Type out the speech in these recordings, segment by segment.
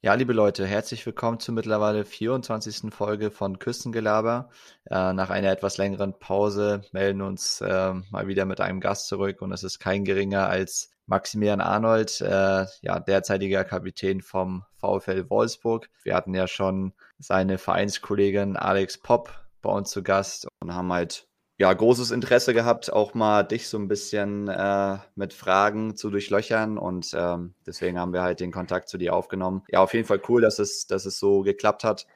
Ja, liebe Leute, herzlich willkommen zur mittlerweile 24. Folge von Küstengelaber. Äh, nach einer etwas längeren Pause melden uns äh, mal wieder mit einem Gast zurück und es ist kein geringer als Maximilian Arnold, äh, ja, derzeitiger Kapitän vom VfL Wolfsburg. Wir hatten ja schon seine Vereinskollegin Alex Popp bei uns zu Gast und haben halt ja, großes Interesse gehabt, auch mal dich so ein bisschen äh, mit Fragen zu durchlöchern und ähm, deswegen haben wir halt den Kontakt zu dir aufgenommen. Ja, auf jeden Fall cool, dass es, dass es so geklappt hat.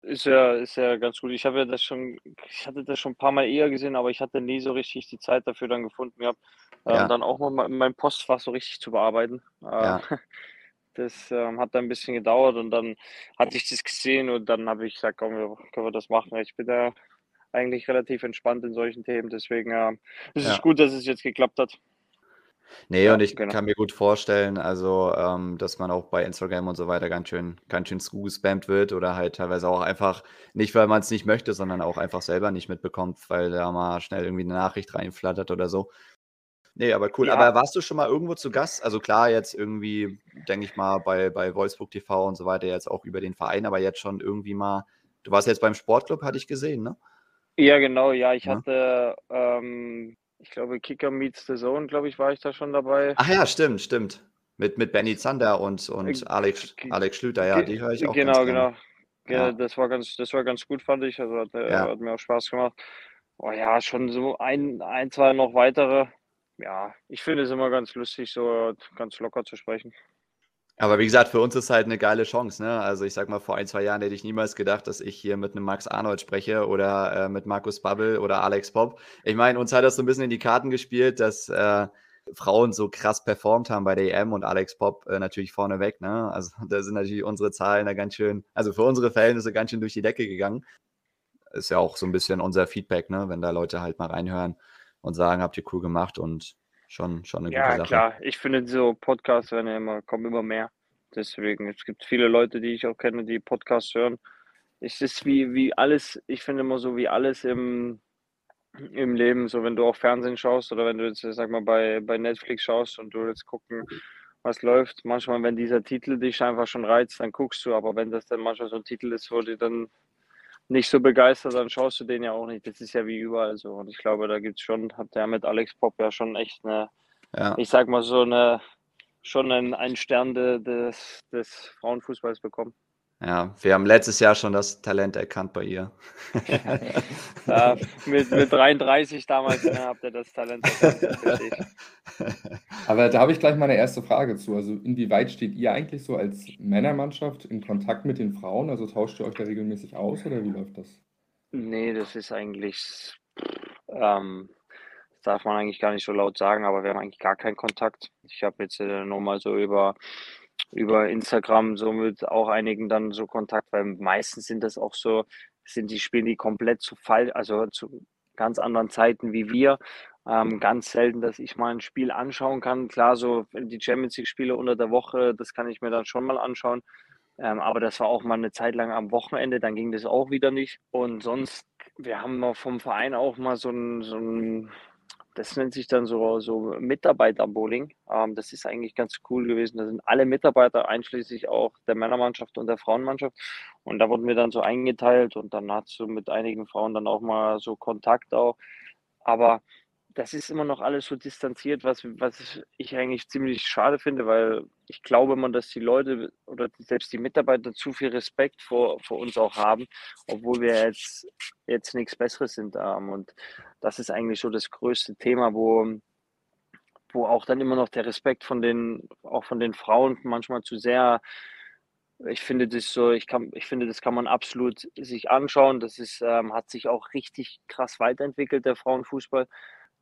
Ist ja, ist ja ganz gut. Ich habe ja das schon, ich hatte das schon ein paar Mal eher gesehen, aber ich hatte nie so richtig die Zeit dafür dann gefunden gehabt, äh, ja. dann auch mal mein Postfach so richtig zu bearbeiten. Äh, ja. Das ähm, hat dann ein bisschen gedauert und dann hatte ich das gesehen und dann habe ich gesagt, komm, können wir das machen. Ich bin da eigentlich relativ entspannt in solchen Themen. Deswegen äh, es ist es gut, dass es jetzt geklappt hat. Nee, ja, und ich genau. kann mir gut vorstellen, also, ähm, dass man auch bei Instagram und so weiter ganz schön, ganz schön gespammt wird oder halt teilweise auch einfach nicht, weil man es nicht möchte, sondern auch einfach selber nicht mitbekommt, weil da mal schnell irgendwie eine Nachricht reinflattert oder so. Nee, aber cool. Ja. Aber warst du schon mal irgendwo zu Gast? Also klar, jetzt irgendwie, denke ich mal, bei, bei Wolfsburg TV und so weiter, jetzt auch über den Verein, aber jetzt schon irgendwie mal, du warst jetzt beim Sportclub, hatte ich gesehen, ne? Ja, genau, ja. Ich ja. hatte, ähm, ich glaube, Kicker Meets the Zone, glaube ich, war ich da schon dabei. Ach ja, stimmt, stimmt. Mit, mit Benny Zander und, und Alex, Alex Schlüter, ja, die höre ich auch. Genau, genau. Ja, das war ganz, das war ganz gut, fand ich. Also hat, äh, ja. hat mir auch Spaß gemacht. Oh ja, schon so ein, ein, zwei noch weitere. Ja, ich finde es immer ganz lustig, so ganz locker zu sprechen. Aber wie gesagt, für uns ist halt eine geile Chance. Ne? Also ich sag mal, vor ein, zwei Jahren hätte ich niemals gedacht, dass ich hier mit einem Max Arnold spreche oder äh, mit Markus Babbel oder Alex Pop. Ich meine, uns hat das so ein bisschen in die Karten gespielt, dass äh, Frauen so krass performt haben bei der EM und Alex Pop äh, natürlich vorneweg. Ne? Also da sind natürlich unsere Zahlen da ganz schön, also für unsere Verhältnisse ganz schön durch die Decke gegangen. Ist ja auch so ein bisschen unser Feedback, ne? wenn da Leute halt mal reinhören und sagen, habt ihr cool gemacht und schon, schon eine ja, gute Sache. Ja, klar. Ich finde, so Podcasts werden ja immer, kommen immer mehr. Deswegen, es gibt viele Leute, die ich auch kenne, die Podcasts hören. Es ist wie, wie alles, ich finde immer so wie alles im, im Leben, so wenn du auch Fernsehen schaust oder wenn du jetzt, sag mal, bei, bei Netflix schaust und du jetzt gucken, was läuft. Manchmal, wenn dieser Titel dich einfach schon reizt, dann guckst du, aber wenn das dann manchmal so ein Titel ist, wo du dann nicht so begeistert, dann schaust du den ja auch nicht. Das ist ja wie überall so. Und ich glaube, da gibt es schon, hat der mit Alex Pop ja schon echt eine, ja. ich sag mal so eine, schon ein, ein Stern de, des, des Frauenfußballs bekommen. Ja, wir haben letztes Jahr schon das Talent erkannt bei ihr. ja, mit, mit 33 damals ne, habt ihr das Talent erkannt. Aber da habe ich gleich mal eine erste Frage zu. Also inwieweit steht ihr eigentlich so als Männermannschaft in Kontakt mit den Frauen? Also tauscht ihr euch da regelmäßig aus oder wie läuft das? Nee, das ist eigentlich, ähm, das darf man eigentlich gar nicht so laut sagen, aber wir haben eigentlich gar keinen Kontakt. Ich habe jetzt äh, nur mal so über über Instagram somit auch einigen dann so Kontakt, weil meistens sind das auch so, sind die spielen die komplett zu Fall, also zu ganz anderen Zeiten wie wir. Ähm, ganz selten, dass ich mal ein Spiel anschauen kann. Klar, so die Champions League-Spiele unter der Woche, das kann ich mir dann schon mal anschauen. Ähm, aber das war auch mal eine Zeit lang am Wochenende, dann ging das auch wieder nicht. Und sonst, wir haben noch vom Verein auch mal so ein, so ein das nennt sich dann so, so Mitarbeiterbowling. Ähm, das ist eigentlich ganz cool gewesen. Da sind alle Mitarbeiter, einschließlich auch der Männermannschaft und der Frauenmannschaft. Und da wurden wir dann so eingeteilt und dann hast du mit einigen Frauen dann auch mal so Kontakt auch. Aber das ist immer noch alles so distanziert, was, was ich eigentlich ziemlich schade finde, weil ich glaube immer, dass die Leute oder selbst die Mitarbeiter zu viel Respekt vor, vor uns auch haben, obwohl wir jetzt, jetzt nichts Besseres sind. Ähm, und das ist eigentlich so das größte Thema, wo, wo auch dann immer noch der Respekt von den, auch von den Frauen manchmal zu sehr ich finde das so, ich kann, ich finde, das kann man absolut sich anschauen. Das ist, ähm, hat sich auch richtig krass weiterentwickelt, der Frauenfußball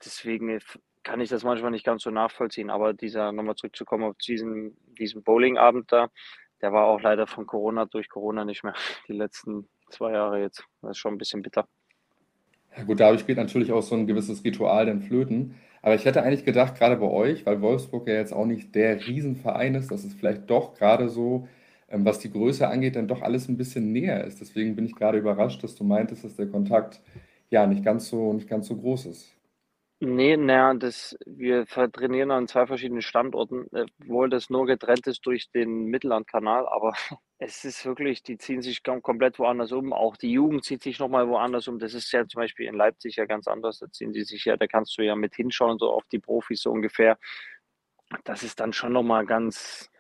deswegen kann ich das manchmal nicht ganz so nachvollziehen. Aber dieser, nochmal zurückzukommen auf diesen, diesen Bowling-Abend da, der war auch leider von Corona durch Corona nicht mehr die letzten zwei Jahre jetzt. Das ist schon ein bisschen bitter. Ja gut, dadurch spielt natürlich auch so ein gewisses Ritual dann flöten. Aber ich hätte eigentlich gedacht, gerade bei euch, weil Wolfsburg ja jetzt auch nicht der Riesenverein ist, dass es vielleicht doch gerade so, ähm, was die Größe angeht, dann doch alles ein bisschen näher ist. Deswegen bin ich gerade überrascht, dass du meintest, dass der Kontakt ja nicht ganz so, nicht ganz so groß ist. Nee, naja, das, wir trainieren an zwei verschiedenen Standorten, obwohl das nur getrennt ist durch den Mittellandkanal, aber es ist wirklich, die ziehen sich komplett woanders um. Auch die Jugend zieht sich nochmal woanders um. Das ist ja zum Beispiel in Leipzig ja ganz anders. Da ziehen die sich ja, da kannst du ja mit hinschauen, so auf die Profis so ungefähr. Das ist dann schon nochmal ganz,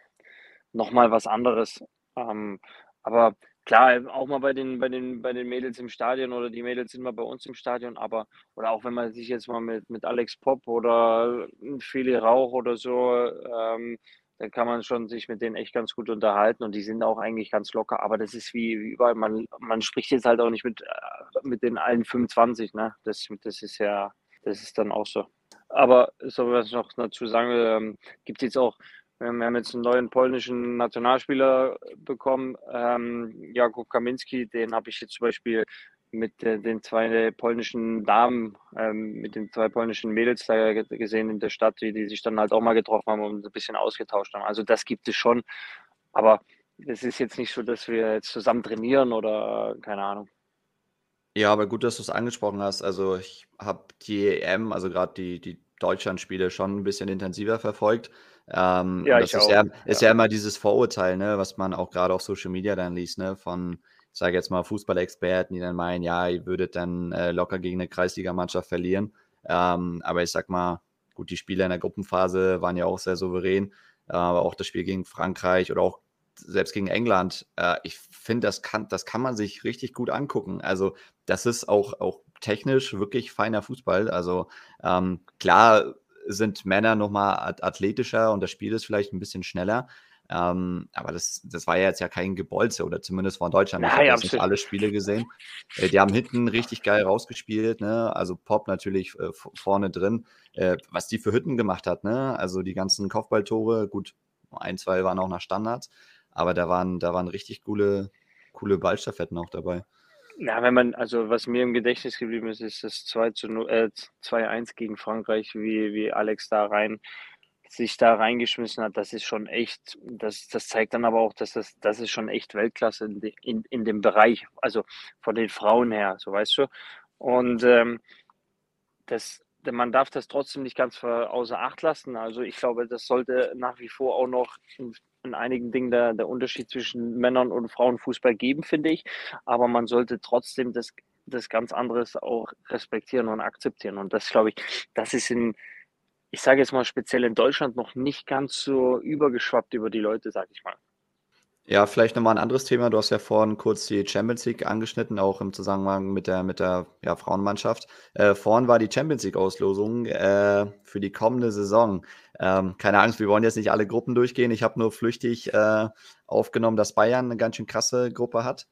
nochmal was anderes. Ähm, aber Klar, auch mal bei den, bei den, bei den Mädels im Stadion oder die Mädels sind mal bei uns im Stadion, aber oder auch wenn man sich jetzt mal mit, mit Alex Pop oder Feli Rauch oder so, ähm, da kann man schon sich mit denen echt ganz gut unterhalten und die sind auch eigentlich ganz locker, aber das ist wie, wie überall, man, man spricht jetzt halt auch nicht mit, äh, mit den allen 25, ne? Das, das ist ja, das ist dann auch so. Aber so was ich noch dazu sagen ähm, gibt es jetzt auch wir haben jetzt einen neuen polnischen Nationalspieler bekommen, ähm, Jakub Kaminski, den habe ich jetzt zum Beispiel mit äh, den zwei polnischen Damen, ähm, mit den zwei polnischen Mädels da gesehen in der Stadt, die, die sich dann halt auch mal getroffen haben und ein bisschen ausgetauscht haben. Also das gibt es schon, aber es ist jetzt nicht so, dass wir jetzt zusammen trainieren oder keine Ahnung. Ja, aber gut, dass du es angesprochen hast. Also ich habe die EM, also gerade die, die Deutschlandspiele schon ein bisschen intensiver verfolgt. Ähm, ja, das ist ja, ist ja immer dieses Vorurteil, ne, was man auch gerade auf Social Media dann liest, ne, von, ich sage jetzt mal, Fußballexperten, die dann meinen, ja, ihr würdet dann äh, locker gegen eine Kreisligamannschaft verlieren. Ähm, aber ich sag mal, gut, die Spiele in der Gruppenphase waren ja auch sehr souverän, äh, aber auch das Spiel gegen Frankreich oder auch selbst gegen England, äh, ich finde, das kann, das kann man sich richtig gut angucken. Also, das ist auch, auch technisch wirklich feiner Fußball. Also, ähm, klar sind Männer nochmal athletischer und das Spiel ist vielleicht ein bisschen schneller. Ähm, aber das, das war ja jetzt ja kein Gebolze oder zumindest von Deutschland. ich habe jetzt nicht alle Spiele gesehen. Äh, die haben hinten richtig geil rausgespielt. Ne? Also Pop natürlich äh, vorne drin. Äh, was die für Hütten gemacht hat. Ne? Also die ganzen Kopfballtore. Gut, ein, zwei waren auch nach Standards. Aber da waren, da waren richtig coole, coole Ballstaffetten auch dabei. Ja, wenn man, also was mir im Gedächtnis geblieben ist, ist das 2 zu 0, äh, 2-1 gegen Frankreich, wie, wie Alex da rein sich da reingeschmissen hat, das ist schon echt, das, das zeigt dann aber auch, dass das, das ist schon echt Weltklasse in, in, in dem Bereich, also von den Frauen her, so weißt du. Und ähm, das, man darf das trotzdem nicht ganz außer Acht lassen. Also ich glaube, das sollte nach wie vor auch noch in einigen Dingen der, der Unterschied zwischen Männern und Frauenfußball geben, finde ich. Aber man sollte trotzdem das, das ganz anderes auch respektieren und akzeptieren. Und das, glaube ich, das ist in, ich sage jetzt mal speziell in Deutschland noch nicht ganz so übergeschwappt über die Leute, sage ich mal. Ja, vielleicht nochmal ein anderes Thema. Du hast ja vorhin kurz die Champions League angeschnitten, auch im Zusammenhang mit der, mit der ja, Frauenmannschaft. Äh, vorhin war die Champions League-Auslosung äh, für die kommende Saison. Ähm, keine Angst, wir wollen jetzt nicht alle Gruppen durchgehen. Ich habe nur flüchtig äh, aufgenommen, dass Bayern eine ganz schön krasse Gruppe hat.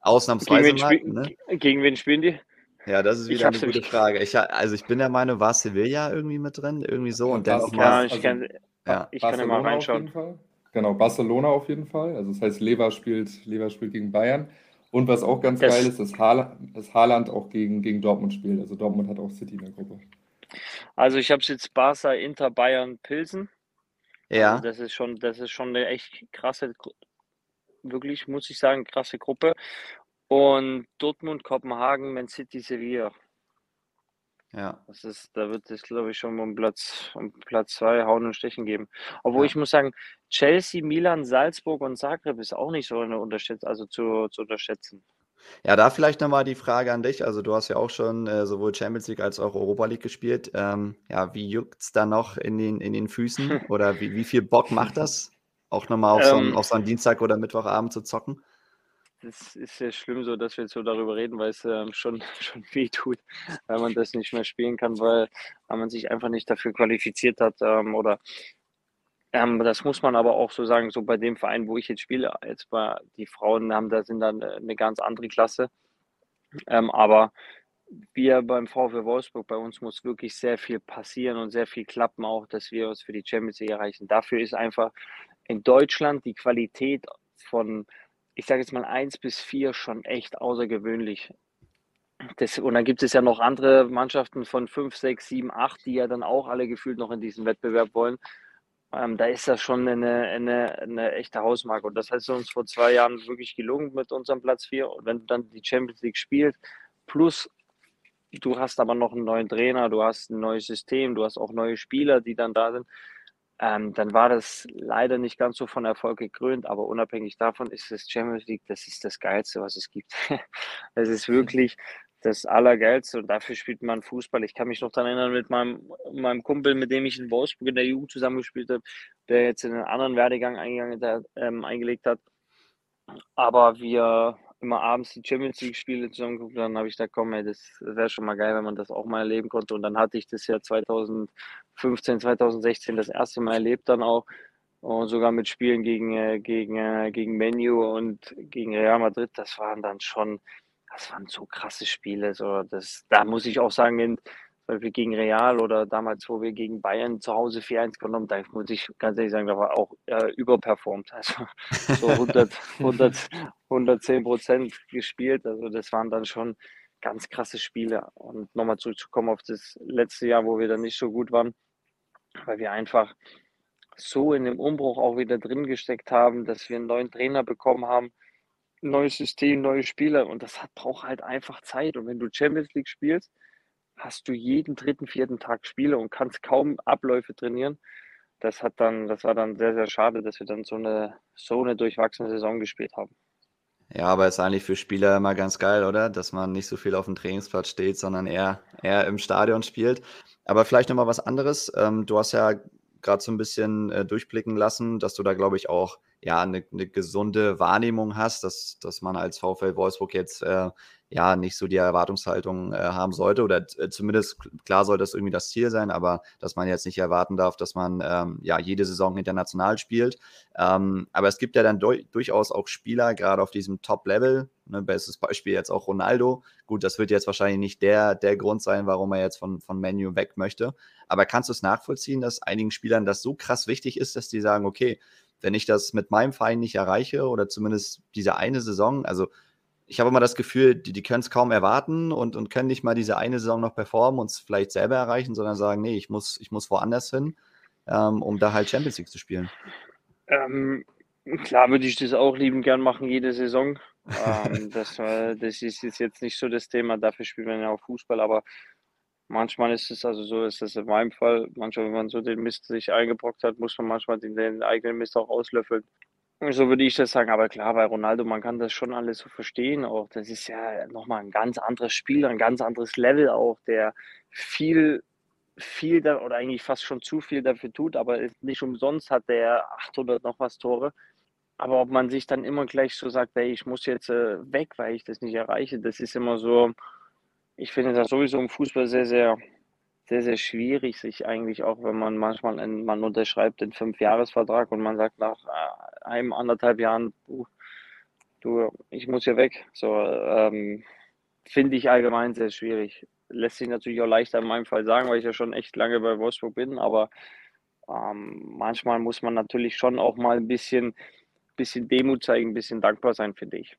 Ausnahmsweise. Gegen wen, mal, ne? gegen wen spielen die? Ja, das ist wieder eine gute Frage. Ich, also ich bin der Meinung, war Sevilla irgendwie mit drin? Irgendwie so. Und dann ja, ich kann, ja. ich kann ja mal reinschauen. Genau, Barcelona auf jeden Fall. Also das heißt, Lever spielt, Lever spielt gegen Bayern. Und was auch ganz das, geil ist, dass Haaland, dass Haaland auch gegen, gegen Dortmund spielt. Also Dortmund hat auch City in der Gruppe. Also ich habe es jetzt Barca, Inter, Bayern, Pilsen. Ja. Also das ist schon, das ist schon eine echt krasse, wirklich, muss ich sagen, krasse Gruppe. Und Dortmund, Kopenhagen, Man City, Sevilla. Ja. Das ist, da wird es, glaube ich, schon um Platz, um Platz zwei Hauen und Stechen geben. Obwohl ja. ich muss sagen, Chelsea, Milan, Salzburg und Zagreb ist auch nicht so eine unterschätzt, also zu, zu unterschätzen. Ja, da vielleicht nochmal die Frage an dich. Also, du hast ja auch schon äh, sowohl Champions League als auch Europa League gespielt. Ähm, ja, wie juckt es da noch in den, in den Füßen? Oder wie, wie viel Bock macht das? Auch nochmal auf, so einen, ähm. auf so einen Dienstag oder Mittwochabend zu zocken? das ist ja schlimm so, dass wir jetzt so darüber reden, weil es ähm, schon, schon weh tut, weil man das nicht mehr spielen kann, weil, weil man sich einfach nicht dafür qualifiziert hat. Ähm, oder ähm, das muss man aber auch so sagen, so bei dem Verein, wo ich jetzt spiele, jetzt bei die Frauen haben da sind dann eine ganz andere Klasse. Ähm, aber wir beim VfW Wolfsburg, bei uns muss wirklich sehr viel passieren und sehr viel klappen, auch dass wir uns für die Champions League erreichen. Dafür ist einfach in Deutschland die Qualität von ich sage jetzt mal eins bis vier schon echt außergewöhnlich. Das, und dann gibt es ja noch andere Mannschaften von fünf, sechs, sieben, acht, die ja dann auch alle gefühlt noch in diesen Wettbewerb wollen. Ähm, da ist das schon eine, eine, eine echte Hausmarke. Und das hat uns vor zwei Jahren wirklich gelungen mit unserem Platz vier. Und wenn du dann die Champions League spielst, plus du hast aber noch einen neuen Trainer, du hast ein neues System, du hast auch neue Spieler, die dann da sind. Ähm, dann war das leider nicht ganz so von Erfolg gekrönt, aber unabhängig davon ist das Champions League, das ist das Geilste, was es gibt. Es ist wirklich das Allergeilste und dafür spielt man Fußball. Ich kann mich noch daran erinnern, mit meinem, meinem Kumpel, mit dem ich in Wolfsburg in der Jugend zusammengespielt habe, der jetzt in einen anderen Werdegang eingegangen, ähm, eingelegt hat. Aber wir immer abends die Champions League-Spiele zusammengeguckt, dann habe ich da komm, ey, das wäre schon mal geil, wenn man das auch mal erleben konnte. Und dann hatte ich das ja 2015, 2016 das erste Mal erlebt dann auch. Und sogar mit Spielen gegen, äh, gegen, äh, gegen Menu und gegen Real Madrid, das waren dann schon, das waren so krasse Spiele. So, das, da muss ich auch sagen, in, zum Beispiel gegen Real oder damals, wo wir gegen Bayern zu Hause 4-1 genommen, da muss ich ganz ehrlich sagen, da war auch äh, überperformt. Also so 100, 100, 110 Prozent gespielt. Also das waren dann schon ganz krasse Spiele. Und nochmal zurückzukommen auf das letzte Jahr, wo wir dann nicht so gut waren, weil wir einfach so in dem Umbruch auch wieder drin gesteckt haben, dass wir einen neuen Trainer bekommen haben, neues System, neue Spieler und das hat, braucht halt einfach Zeit. Und wenn du Champions League spielst, hast du jeden dritten, vierten Tag Spiele und kannst kaum Abläufe trainieren. Das hat dann, das war dann sehr, sehr schade, dass wir dann so eine, so eine durchwachsene Saison gespielt haben. Ja, aber ist eigentlich für Spieler immer ganz geil, oder? Dass man nicht so viel auf dem Trainingsplatz steht, sondern eher, eher im Stadion spielt. Aber vielleicht nochmal was anderes. Ähm, du hast ja gerade so ein bisschen äh, durchblicken lassen, dass du da, glaube ich, auch ja eine, eine gesunde Wahrnehmung hast, dass, dass man als VfL Wolfsburg jetzt äh, ja nicht so die Erwartungshaltung äh, haben sollte oder äh, zumindest klar soll das irgendwie das Ziel sein, aber dass man jetzt nicht erwarten darf, dass man ähm, ja jede Saison international spielt. Ähm, aber es gibt ja dann durchaus auch Spieler, gerade auf diesem Top-Level, ne, bestes Beispiel jetzt auch Ronaldo. Gut, das wird jetzt wahrscheinlich nicht der, der Grund sein, warum er jetzt von, von Menu weg möchte. Aber kannst du es nachvollziehen, dass einigen Spielern das so krass wichtig ist, dass die sagen, okay, wenn ich das mit meinem Verein nicht erreiche oder zumindest diese eine Saison, also ich habe immer das Gefühl, die, die können es kaum erwarten und, und können nicht mal diese eine Saison noch performen und es vielleicht selber erreichen, sondern sagen, nee, ich muss, ich muss woanders hin, ähm, um da halt Champions League zu spielen. Ähm, klar würde ich das auch lieben gern machen, jede Saison. ähm, das, das ist jetzt nicht so das Thema, dafür spielt man ja auch Fußball, aber manchmal ist es also so, ist das in meinem Fall, manchmal, wenn man so den Mist sich eingebrockt hat, muss man manchmal den, den eigenen Mist auch auslöffeln. So würde ich das sagen, aber klar, bei Ronaldo, man kann das schon alles so verstehen auch. Das ist ja nochmal ein ganz anderes Spiel, ein ganz anderes Level auch, der viel, viel da, oder eigentlich fast schon zu viel dafür tut, aber nicht umsonst hat der 800 noch was Tore. Aber ob man sich dann immer gleich so sagt, ey, ich muss jetzt äh, weg, weil ich das nicht erreiche, das ist immer so, ich finde das sowieso im Fußball sehr, sehr sehr, sehr schwierig, sich eigentlich auch, wenn man manchmal, einen, man unterschreibt den Fünfjahresvertrag und man sagt nach äh, einem, anderthalb Jahren, du, du ich muss hier weg. So, ähm, finde ich allgemein sehr schwierig. Lässt sich natürlich auch leichter in meinem Fall sagen, weil ich ja schon echt lange bei Wolfsburg bin, aber ähm, manchmal muss man natürlich schon auch mal ein bisschen, bisschen Demut zeigen, ein bisschen dankbar sein, finde ich.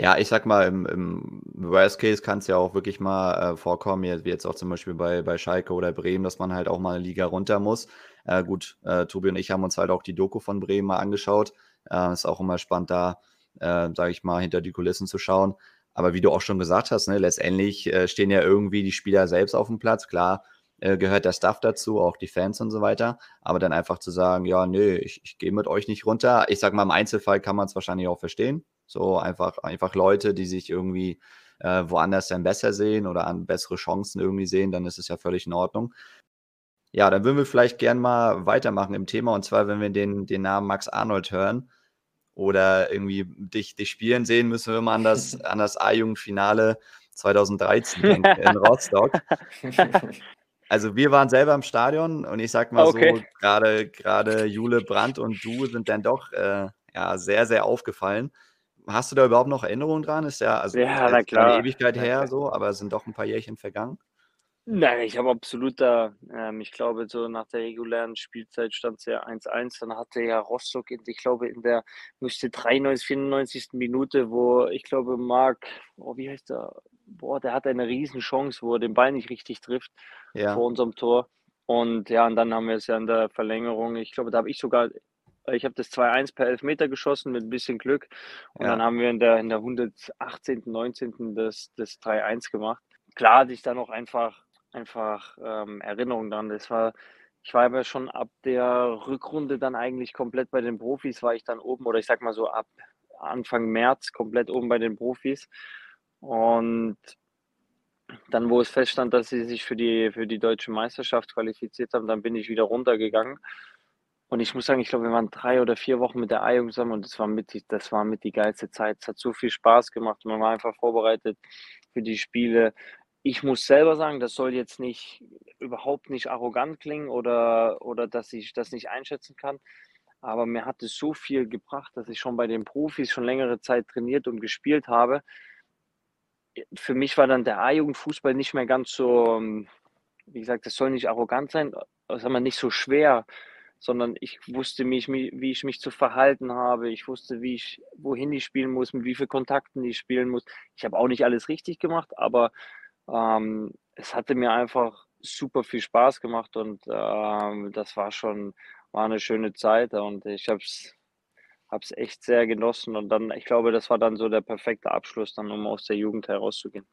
Ja, ich sag mal, im, im Worst Case kann es ja auch wirklich mal äh, vorkommen, wie jetzt auch zum Beispiel bei, bei Schalke oder Bremen, dass man halt auch mal eine Liga runter muss. Äh, gut, äh, Tobi und ich haben uns halt auch die Doku von Bremen mal angeschaut. Äh, ist auch immer spannend, da, äh, sage ich mal, hinter die Kulissen zu schauen. Aber wie du auch schon gesagt hast, ne, letztendlich äh, stehen ja irgendwie die Spieler selbst auf dem Platz. Klar, äh, gehört der Staff dazu, auch die Fans und so weiter. Aber dann einfach zu sagen, ja, nö, ich, ich gehe mit euch nicht runter. Ich sag mal, im Einzelfall kann man es wahrscheinlich auch verstehen. So einfach, einfach Leute, die sich irgendwie äh, woanders dann besser sehen oder an bessere Chancen irgendwie sehen, dann ist es ja völlig in Ordnung. Ja, dann würden wir vielleicht gern mal weitermachen im Thema und zwar, wenn wir den, den Namen Max Arnold hören oder irgendwie dich, dich spielen sehen, müssen wir mal an das, an das A-Jugend-Finale 2013 denken in Rostock. Also wir waren selber im Stadion und ich sag mal okay. so, gerade gerade Jule Brandt und du sind dann doch äh, ja, sehr, sehr aufgefallen. Hast du da überhaupt noch Erinnerungen dran? Ist ja, also ja, na klar. eine Ewigkeit her, so, aber es sind doch ein paar Jährchen vergangen. Nein, ich habe absolut da, ähm, ich glaube, so nach der regulären Spielzeit stand es ja 1-1. Dann hatte ja Rostock, in, ich glaube, in der müsste 93, 94. Minute, wo ich glaube, Marc, oh, wie heißt der? Boah, der hat eine Riesenchance, wo er den Ball nicht richtig trifft ja. vor unserem Tor. Und ja, und dann haben wir es ja in der Verlängerung, ich glaube, da habe ich sogar ich habe das 2-1 per Elfmeter geschossen mit ein bisschen Glück. Und ja. dann haben wir in der, in der 118., 19. das, das 3-1 gemacht. klar hatte ich da noch einfach, einfach ähm, Erinnerungen dran. Das war, ich war aber schon ab der Rückrunde dann eigentlich komplett bei den Profis, war ich dann oben, oder ich sag mal so ab Anfang März komplett oben bei den Profis. Und dann, wo es feststand, dass sie sich für die, für die deutsche Meisterschaft qualifiziert haben, dann bin ich wieder runtergegangen. Und ich muss sagen, ich glaube, wir waren drei oder vier Wochen mit der A-Jugend zusammen und das war mit, die, das war mit die geilste Zeit. Es hat so viel Spaß gemacht. Man war einfach vorbereitet für die Spiele. Ich muss selber sagen, das soll jetzt nicht überhaupt nicht arrogant klingen oder, oder dass ich das nicht einschätzen kann. Aber mir hat es so viel gebracht, dass ich schon bei den Profis schon längere Zeit trainiert und gespielt habe. Für mich war dann der A-Jugendfußball nicht mehr ganz so, ähm, wie gesagt, das soll nicht arrogant sein, sagen wir nicht so schwer sondern ich wusste mich, wie ich mich zu verhalten habe. Ich wusste, wie ich, wohin ich spielen muss, mit wie vielen Kontakten ich spielen muss. Ich habe auch nicht alles richtig gemacht, aber ähm, es hatte mir einfach super viel Spaß gemacht und ähm, das war schon war eine schöne Zeit und ich habe es habe es echt sehr genossen und dann ich glaube das war dann so der perfekte Abschluss dann um aus der Jugend herauszugehen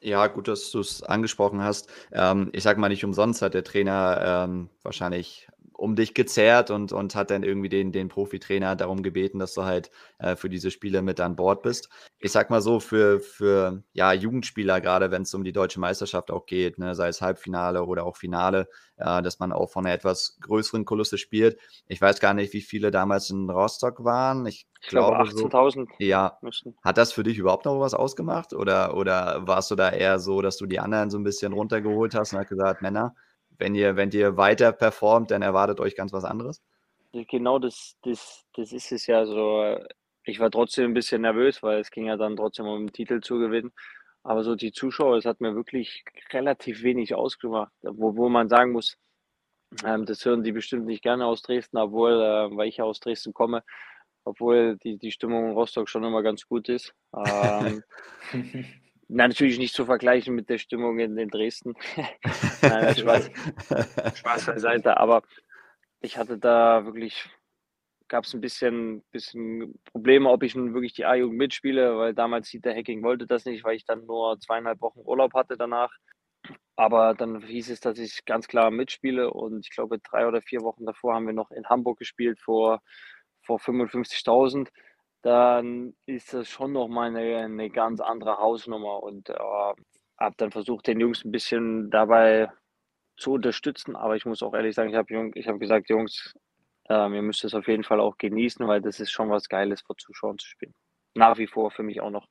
ja, gut, dass du es angesprochen hast. Ähm, ich sage mal, nicht umsonst hat der Trainer ähm, wahrscheinlich um dich gezerrt und, und hat dann irgendwie den, den Profitrainer darum gebeten, dass du halt äh, für diese Spiele mit an Bord bist. Ich sag mal so, für, für ja, Jugendspieler, gerade wenn es um die deutsche Meisterschaft auch geht, ne, sei es Halbfinale oder auch Finale, äh, dass man auch von einer etwas größeren Kulisse spielt. Ich weiß gar nicht, wie viele damals in Rostock waren. Ich, ich glaube 18.000. So, ja. Müssen. Hat das für dich überhaupt noch was ausgemacht? Oder, oder warst du da eher so, dass du die anderen so ein bisschen runtergeholt hast und hast gesagt, Männer, wenn ihr, wenn ihr weiter performt, dann erwartet euch ganz was anderes? Genau, das, das, das ist es ja so. Ich war trotzdem ein bisschen nervös, weil es ging ja dann trotzdem um den Titel zu gewinnen. Aber so die Zuschauer, es hat mir wirklich relativ wenig ausgemacht, wo, man sagen muss, ähm, das hören die bestimmt nicht gerne aus Dresden, obwohl, äh, weil ich ja aus Dresden komme, obwohl die, die Stimmung in Rostock schon immer ganz gut ist. Ähm, Na, natürlich nicht zu vergleichen mit der Stimmung in, in Dresden. Nein, Spaß, Spaß beiseite. Aber ich hatte da wirklich, gab es ein bisschen, bisschen Probleme, ob ich nun wirklich die A-Jugend mitspiele, weil damals Dieter Hacking wollte das nicht, weil ich dann nur zweieinhalb Wochen Urlaub hatte danach. Aber dann hieß es, dass ich ganz klar mitspiele und ich glaube, drei oder vier Wochen davor haben wir noch in Hamburg gespielt vor, vor 55.000 dann ist das schon nochmal eine, eine ganz andere Hausnummer und äh, habe dann versucht, den Jungs ein bisschen dabei zu unterstützen. Aber ich muss auch ehrlich sagen, ich habe hab gesagt, Jungs, äh, ihr müsst es auf jeden Fall auch genießen, weil das ist schon was Geiles vor Zuschauern zu spielen. Nach wie vor für mich auch noch.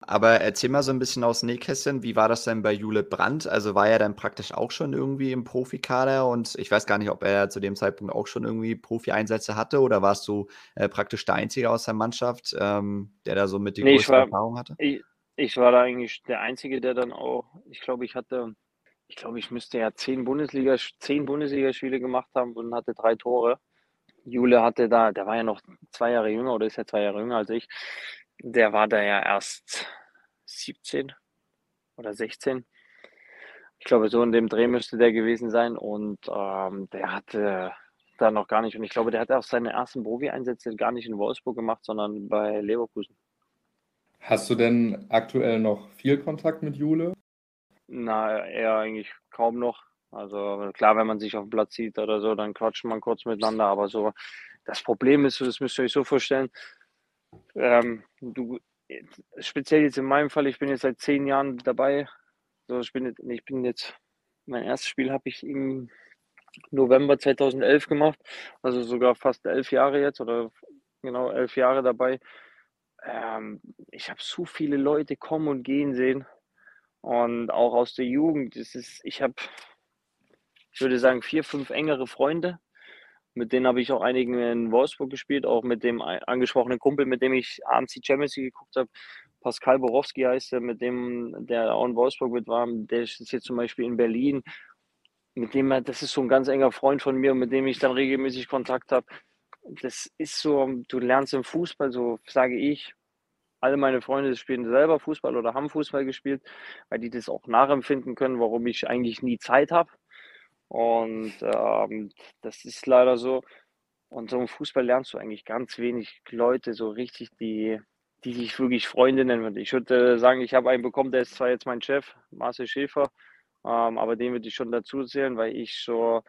Aber erzähl mal so ein bisschen aus Nähkästchen, wie war das denn bei Jule Brandt? Also war er dann praktisch auch schon irgendwie im Profikader und ich weiß gar nicht, ob er zu dem Zeitpunkt auch schon irgendwie Profi-Einsätze hatte oder warst du äh, praktisch der Einzige aus der Mannschaft, ähm, der da so mit die nee, größte war, Erfahrung hatte? Ich, ich, war da eigentlich der Einzige, der dann auch, ich glaube, ich hatte, ich glaube, ich müsste ja zehn Bundesliga, zehn Bundesligaspiele gemacht haben und hatte drei Tore. Jule hatte da, der war ja noch zwei Jahre jünger oder ist ja zwei Jahre jünger als ich. Der war da ja erst 17 oder 16. Ich glaube, so in dem Dreh müsste der gewesen sein. Und ähm, der hatte da noch gar nicht. Und ich glaube, der hat auch seine ersten Profi-Einsätze gar nicht in Wolfsburg gemacht, sondern bei Leverkusen. Hast du denn aktuell noch viel Kontakt mit Jule? Na, eher eigentlich kaum noch. Also klar, wenn man sich auf dem Platz sieht oder so, dann quatscht man kurz miteinander. Aber so, das Problem ist, das müsst ihr euch so vorstellen, ähm, du, speziell jetzt in meinem Fall, ich bin jetzt seit zehn Jahren dabei. So, ich, bin, ich bin jetzt, mein erstes Spiel habe ich im November 2011 gemacht, also sogar fast elf Jahre jetzt oder genau elf Jahre dabei. Ähm, ich habe so viele Leute kommen und gehen sehen und auch aus der Jugend. Das ist, ich habe, ich würde sagen, vier, fünf engere Freunde mit denen habe ich auch einigen in Wolfsburg gespielt, auch mit dem angesprochenen Kumpel, mit dem ich abends die Champions League geguckt habe. Pascal Borowski heißt er, mit dem, der auch in Wolfsburg mit war. Der ist jetzt zum Beispiel in Berlin. Mit dem, das ist so ein ganz enger Freund von mir, mit dem ich dann regelmäßig Kontakt habe. Das ist so, du lernst im Fußball, so sage ich, alle meine Freunde spielen selber Fußball oder haben Fußball gespielt, weil die das auch nachempfinden können, warum ich eigentlich nie Zeit habe. Und ähm, das ist leider so. Und so im Fußball lernst du eigentlich ganz wenig Leute so richtig, die, die sich wirklich Freunde nennen würde. Ich würde sagen, ich habe einen bekommen, der ist zwar jetzt mein Chef, Marcel Schäfer, ähm, aber den würde ich schon dazu zählen, weil ich so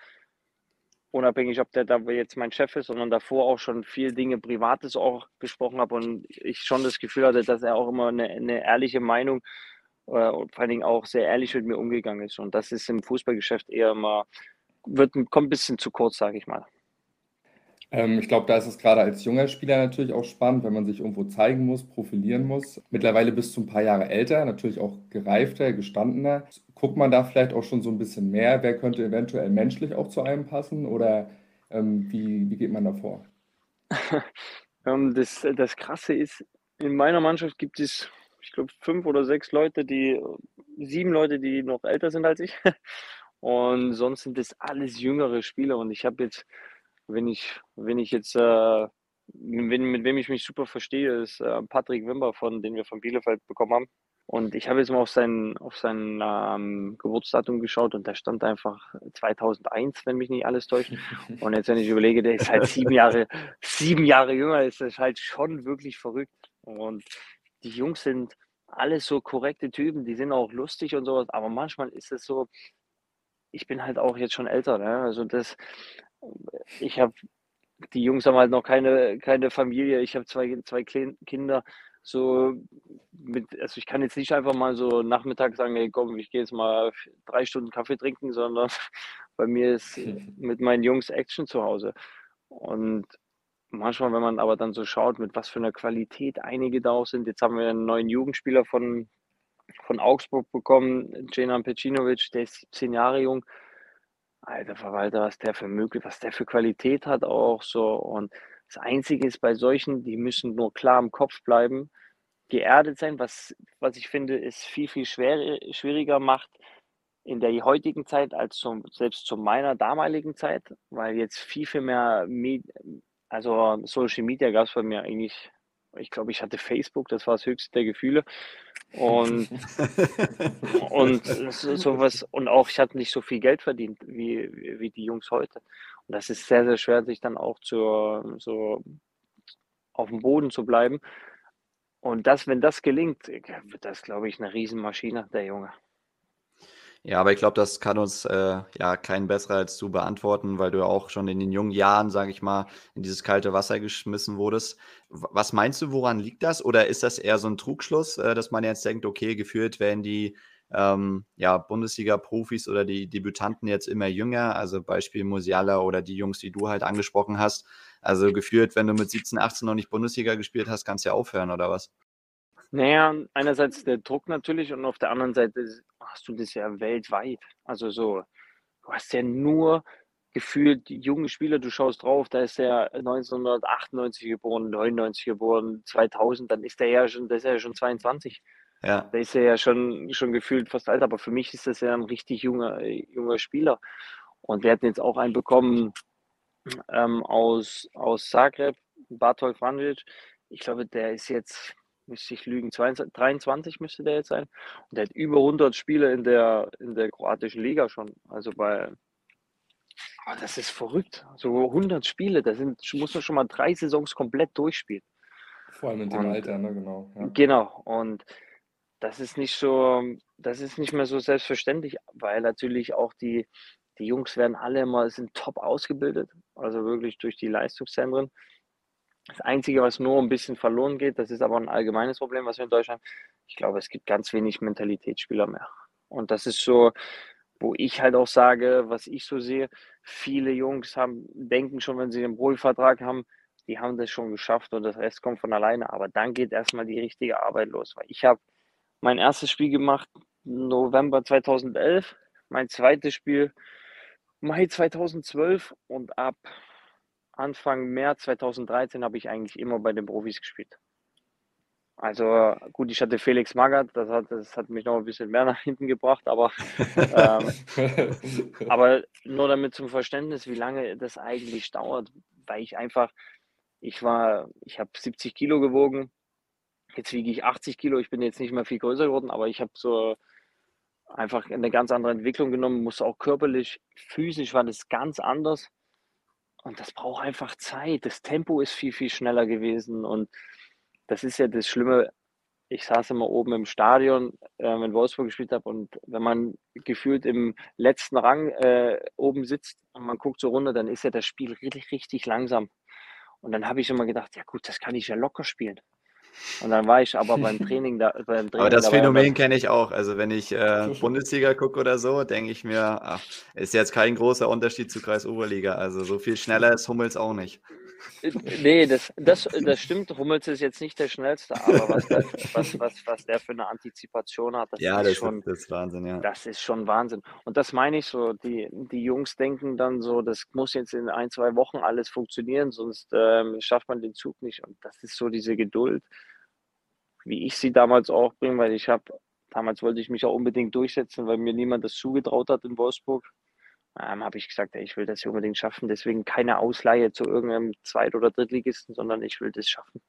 unabhängig, ob der da jetzt mein Chef ist, sondern davor auch schon viel Dinge Privates auch besprochen habe und ich schon das Gefühl hatte, dass er auch immer eine, eine ehrliche Meinung äh, und vor allen Dingen auch sehr ehrlich mit mir umgegangen ist. Und das ist im Fußballgeschäft eher immer, wird, kommt ein bisschen zu kurz, sage ich mal. Ähm, ich glaube, da ist es gerade als junger Spieler natürlich auch spannend, wenn man sich irgendwo zeigen muss, profilieren muss. Mittlerweile bist du ein paar Jahre älter, natürlich auch gereifter, gestandener. Guckt man da vielleicht auch schon so ein bisschen mehr? Wer könnte eventuell menschlich auch zu einem passen oder ähm, wie, wie geht man da vor? Ähm, das, das Krasse ist, in meiner Mannschaft gibt es, ich glaube, fünf oder sechs Leute, die, sieben Leute, die noch älter sind als ich. Und sonst sind das alles jüngere Spieler. Und ich habe jetzt wenn ich, wenn ich jetzt, äh, wenn, mit wem ich mich super verstehe, ist äh, Patrick Wimber, von den wir von Bielefeld bekommen haben. Und ich habe jetzt mal auf sein, auf sein ähm, Geburtsdatum geschaut und da stand einfach 2001, wenn mich nicht alles täuscht. Und jetzt, wenn ich überlege, der ist halt sieben Jahre, sieben Jahre jünger, ist das halt schon wirklich verrückt. Und die Jungs sind alles so korrekte Typen, die sind auch lustig und sowas, aber manchmal ist es so, ich bin halt auch jetzt schon älter, ne? Also das, ich habe, die Jungs haben halt noch keine, keine Familie. Ich habe zwei, zwei Kinder. So mit, also ich kann jetzt nicht einfach mal so Nachmittag sagen, hey komm, ich gehe jetzt mal drei Stunden Kaffee trinken, sondern bei mir ist mit meinen Jungs Action zu Hause. Und manchmal, wenn man aber dann so schaut, mit was für einer Qualität einige da auch sind, jetzt haben wir einen neuen Jugendspieler von, von Augsburg bekommen, Jenan Pecinovic, der ist 17 Jahre jung Alter Verwalter, was der für möglich, was der für Qualität hat auch so. Und das Einzige ist bei solchen, die müssen nur klar im Kopf bleiben, geerdet sein, was, was ich finde, ist viel, viel schwer, schwieriger macht in der heutigen Zeit als zum, selbst zu meiner damaligen Zeit, weil jetzt viel, viel mehr, also Social Media gab es bei mir eigentlich ich glaube, ich hatte Facebook, das war das höchste der Gefühle. Und, und sowas, und auch ich hatte nicht so viel Geld verdient wie, wie die Jungs heute. Und das ist sehr, sehr schwer, sich dann auch zur, so auf dem Boden zu bleiben. Und das, wenn das gelingt, wird das, glaube ich, eine Riesenmaschine, der Junge. Ja, aber ich glaube, das kann uns äh, ja kein besserer als du beantworten, weil du ja auch schon in den jungen Jahren, sage ich mal, in dieses kalte Wasser geschmissen wurdest. Was meinst du, woran liegt das? Oder ist das eher so ein Trugschluss, äh, dass man jetzt denkt, okay, gefühlt werden die ähm, ja, Bundesliga-Profis oder die Debütanten jetzt immer jünger, also Beispiel Musiala oder die Jungs, die du halt angesprochen hast. Also gefühlt, wenn du mit 17, 18 noch nicht Bundesliga gespielt hast, kannst du ja aufhören, oder was? Naja, einerseits der Druck natürlich und auf der anderen Seite hast du das ja weltweit. Also so, du hast ja nur gefühlt junge Spieler, du schaust drauf, da ist er 1998 geboren, 99 geboren, 2000, dann ist er ja schon, das ist ja schon 22. Ja. Da ist er ja schon, schon gefühlt fast alt, aber für mich ist das ja ein richtig junger, junger Spieler. Und wir hatten jetzt auch einen bekommen ähm, aus, aus Zagreb, Bartol Franjic. Ich glaube, der ist jetzt müsste ich lügen, 22, 23 müsste der jetzt sein. Und der hat über 100 Spiele in der, in der kroatischen Liga schon. Also bei, ah, das ist verrückt. So 100 Spiele, da sind, muss man schon mal drei Saisons komplett durchspielen. Vor allem in dem und, Alter, ne, genau. Ja. Genau. Und das ist nicht so, das ist nicht mehr so selbstverständlich, weil natürlich auch die, die Jungs werden alle immer, sind top ausgebildet, also wirklich durch die Leistungszentren. Das Einzige, was nur ein bisschen verloren geht, das ist aber ein allgemeines Problem, was wir in Deutschland, ich glaube, es gibt ganz wenig Mentalitätsspieler mehr. Und das ist so, wo ich halt auch sage, was ich so sehe, viele Jungs haben, denken schon, wenn sie den Profivertrag haben, die haben das schon geschafft und das Rest kommt von alleine. Aber dann geht erstmal die richtige Arbeit los. Weil ich habe mein erstes Spiel gemacht November 2011, mein zweites Spiel Mai 2012 und ab Anfang März 2013 habe ich eigentlich immer bei den Profis gespielt. Also gut, ich hatte Felix Magath, das hat, das hat mich noch ein bisschen mehr nach hinten gebracht, aber, ähm, aber nur damit zum Verständnis, wie lange das eigentlich dauert, weil ich einfach, ich war, ich habe 70 Kilo gewogen, jetzt wiege ich 80 Kilo, ich bin jetzt nicht mehr viel größer geworden, aber ich habe so einfach eine ganz andere Entwicklung genommen, muss auch körperlich, physisch war das ganz anders. Und das braucht einfach Zeit. Das Tempo ist viel, viel schneller gewesen. Und das ist ja das Schlimme. Ich saß immer oben im Stadion, äh, wenn Wolfsburg gespielt hat und wenn man gefühlt im letzten Rang äh, oben sitzt und man guckt so runter, dann ist ja das Spiel richtig, richtig langsam. Und dann habe ich immer gedacht, ja gut, das kann ich ja locker spielen. Und dann war ich aber beim Training da. Beim Training aber das Phänomen kenne ich auch. Also wenn ich äh, Bundesliga gucke oder so, denke ich mir, ach, ist jetzt kein großer Unterschied zu Kreis-Oberliga. Also so viel schneller ist Hummels auch nicht. Nee, das, das, das stimmt. Hummels ist jetzt nicht der schnellste, aber was der, was, was, was der für eine Antizipation hat, das ja, ist das schon ist, das ist Wahnsinn, ja. Das ist schon Wahnsinn. Und das meine ich so, die, die Jungs denken dann so, das muss jetzt in ein, zwei Wochen alles funktionieren, sonst ähm, schafft man den Zug nicht. Und das ist so diese Geduld, wie ich sie damals auch bringe, weil ich habe, damals wollte ich mich auch unbedingt durchsetzen, weil mir niemand das zugetraut hat in Wolfsburg ähm, habe ich gesagt, ey, ich will das hier unbedingt schaffen. Deswegen keine Ausleihe zu irgendeinem Zweit- oder Drittligisten, sondern ich will das schaffen.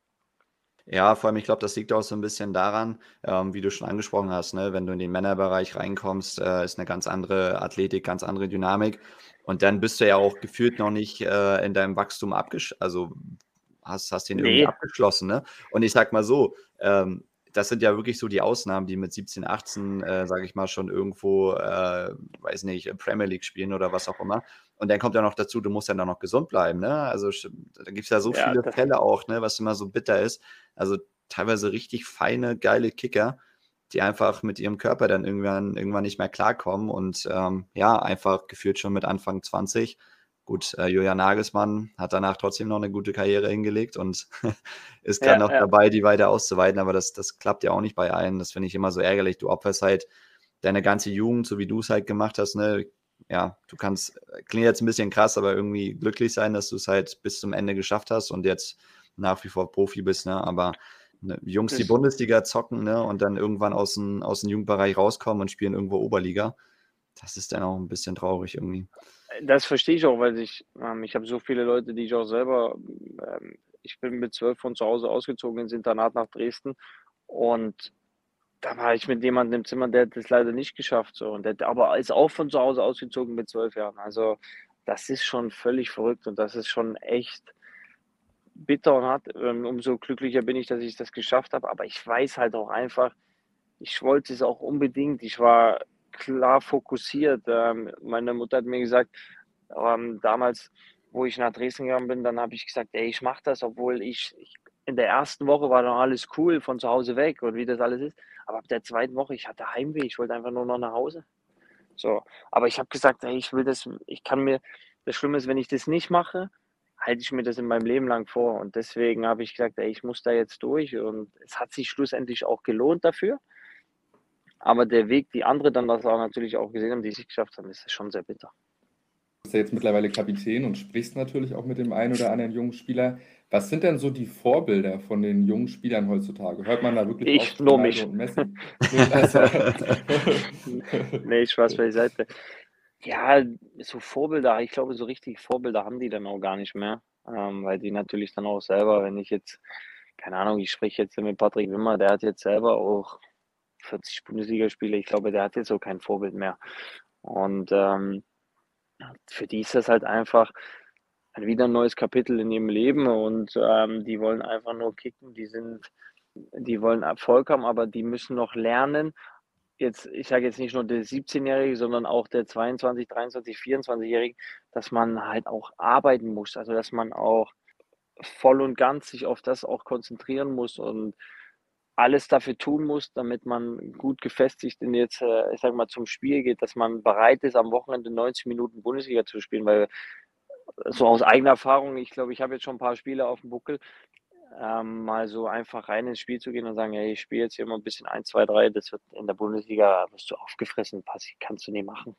Ja, vor allem, ich glaube, das liegt auch so ein bisschen daran, ähm, wie du schon angesprochen hast, ne? wenn du in den Männerbereich reinkommst, äh, ist eine ganz andere Athletik, ganz andere Dynamik. Und dann bist du ja auch gefühlt noch nicht äh, in deinem Wachstum abgeschlossen, also hast, hast den nee. irgendwie abgeschlossen. Ne? Und ich sag mal so, ähm, das sind ja wirklich so die Ausnahmen, die mit 17, 18, äh, sage ich mal, schon irgendwo, äh, weiß nicht, Premier League spielen oder was auch immer. Und dann kommt ja noch dazu, du musst ja dann noch gesund bleiben. Ne? Also da gibt es ja so ja, viele Fälle auch, ne, was immer so bitter ist. Also teilweise richtig feine, geile Kicker, die einfach mit ihrem Körper dann irgendwann, irgendwann nicht mehr klarkommen und ähm, ja, einfach gefühlt schon mit Anfang 20 Gut, äh, Julian Nagelsmann hat danach trotzdem noch eine gute Karriere hingelegt und ist gerade ja, noch ja. dabei, die weiter auszuweiten, aber das, das klappt ja auch nicht bei allen. Das finde ich immer so ärgerlich. Du opferst halt deine ganze Jugend, so wie du es halt gemacht hast, ne? Ja, du kannst, äh, klingt jetzt ein bisschen krass, aber irgendwie glücklich sein, dass du es halt bis zum Ende geschafft hast und jetzt nach wie vor Profi bist, ne? Aber ne, Jungs, die Bundesliga zocken, ne? Und dann irgendwann aus dem, aus dem Jugendbereich rauskommen und spielen irgendwo Oberliga, das ist dann auch ein bisschen traurig irgendwie. Das verstehe ich auch, weil ich, ähm, ich habe so viele Leute, die ich auch selber, ähm, ich bin mit zwölf von zu Hause ausgezogen ins Internat nach Dresden und da war ich mit jemandem im Zimmer, der hat das leider nicht geschafft. So. Und der aber ist auch von zu Hause ausgezogen mit zwölf Jahren. Also das ist schon völlig verrückt und das ist schon echt bitter und hart. Ähm, umso glücklicher bin ich, dass ich das geschafft habe. Aber ich weiß halt auch einfach, ich wollte es auch unbedingt. Ich war klar fokussiert. Ähm, meine Mutter hat mir gesagt, ähm, damals, wo ich nach Dresden gegangen bin, dann habe ich gesagt, ey, ich mache das, obwohl ich, ich, in der ersten Woche war noch alles cool von zu Hause weg und wie das alles ist. Aber ab der zweiten Woche, ich hatte Heimweh, ich wollte einfach nur noch nach Hause. So, aber ich habe gesagt, ey, ich will das, ich kann mir, das Schlimme ist, wenn ich das nicht mache, halte ich mir das in meinem Leben lang vor. Und deswegen habe ich gesagt, ey, ich muss da jetzt durch. Und es hat sich schlussendlich auch gelohnt dafür. Aber der Weg, die andere dann das auch natürlich auch gesehen haben, die es geschafft haben, ist schon sehr bitter. Du bist ja jetzt mittlerweile Kapitän und sprichst natürlich auch mit dem einen oder anderen jungen Spieler. Was sind denn so die Vorbilder von den jungen Spielern heutzutage? Hört man da wirklich ich auf nur mich. und Messi? nee, Spaß beiseite. Ja, so Vorbilder, ich glaube, so richtig Vorbilder haben die dann auch gar nicht mehr, ähm, weil die natürlich dann auch selber, wenn ich jetzt, keine Ahnung, ich spreche jetzt mit Patrick Wimmer, der hat jetzt selber auch 40 Bundesligaspiele. Ich glaube, der hat jetzt so kein Vorbild mehr. Und ähm, für die ist das halt einfach wieder ein neues Kapitel in ihrem Leben und ähm, die wollen einfach nur kicken. Die sind, die wollen Erfolg haben, aber die müssen noch lernen. Jetzt, ich sage jetzt nicht nur der 17-Jährige, sondern auch der 22, 23, 24-Jährige, dass man halt auch arbeiten muss. Also dass man auch voll und ganz sich auf das auch konzentrieren muss und alles dafür tun muss, damit man gut gefestigt in jetzt, äh, ich sag mal, zum Spiel geht, dass man bereit ist, am Wochenende 90 Minuten Bundesliga zu spielen, weil so aus eigener Erfahrung, ich glaube, ich habe jetzt schon ein paar Spiele auf dem Buckel, ähm, mal so einfach rein ins Spiel zu gehen und sagen, hey, ich spiele jetzt hier mal ein bisschen 1, 2, 3, das wird in der Bundesliga, wirst du aufgefressen, pass, kannst du nie machen.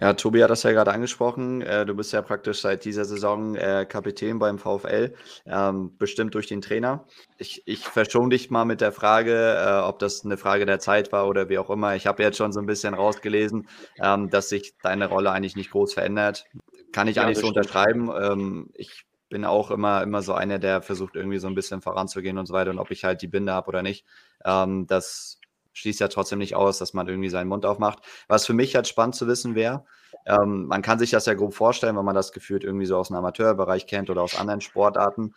Ja, Tobi hat das ja gerade angesprochen. Äh, du bist ja praktisch seit dieser Saison äh, Kapitän beim VfL, ähm, bestimmt durch den Trainer. Ich, ich verschone dich mal mit der Frage, äh, ob das eine Frage der Zeit war oder wie auch immer. Ich habe jetzt schon so ein bisschen rausgelesen, ähm, dass sich deine Rolle eigentlich nicht groß verändert. Kann ich ja, eigentlich so unterschreiben. Ähm, ich bin auch immer, immer so einer, der versucht, irgendwie so ein bisschen voranzugehen und so weiter. Und ob ich halt die Binde habe oder nicht, das schließt ja trotzdem nicht aus, dass man irgendwie seinen Mund aufmacht. Was für mich halt spannend zu wissen wäre, ähm, man kann sich das ja grob vorstellen, wenn man das gefühlt irgendwie so aus dem Amateurbereich kennt oder aus anderen Sportarten.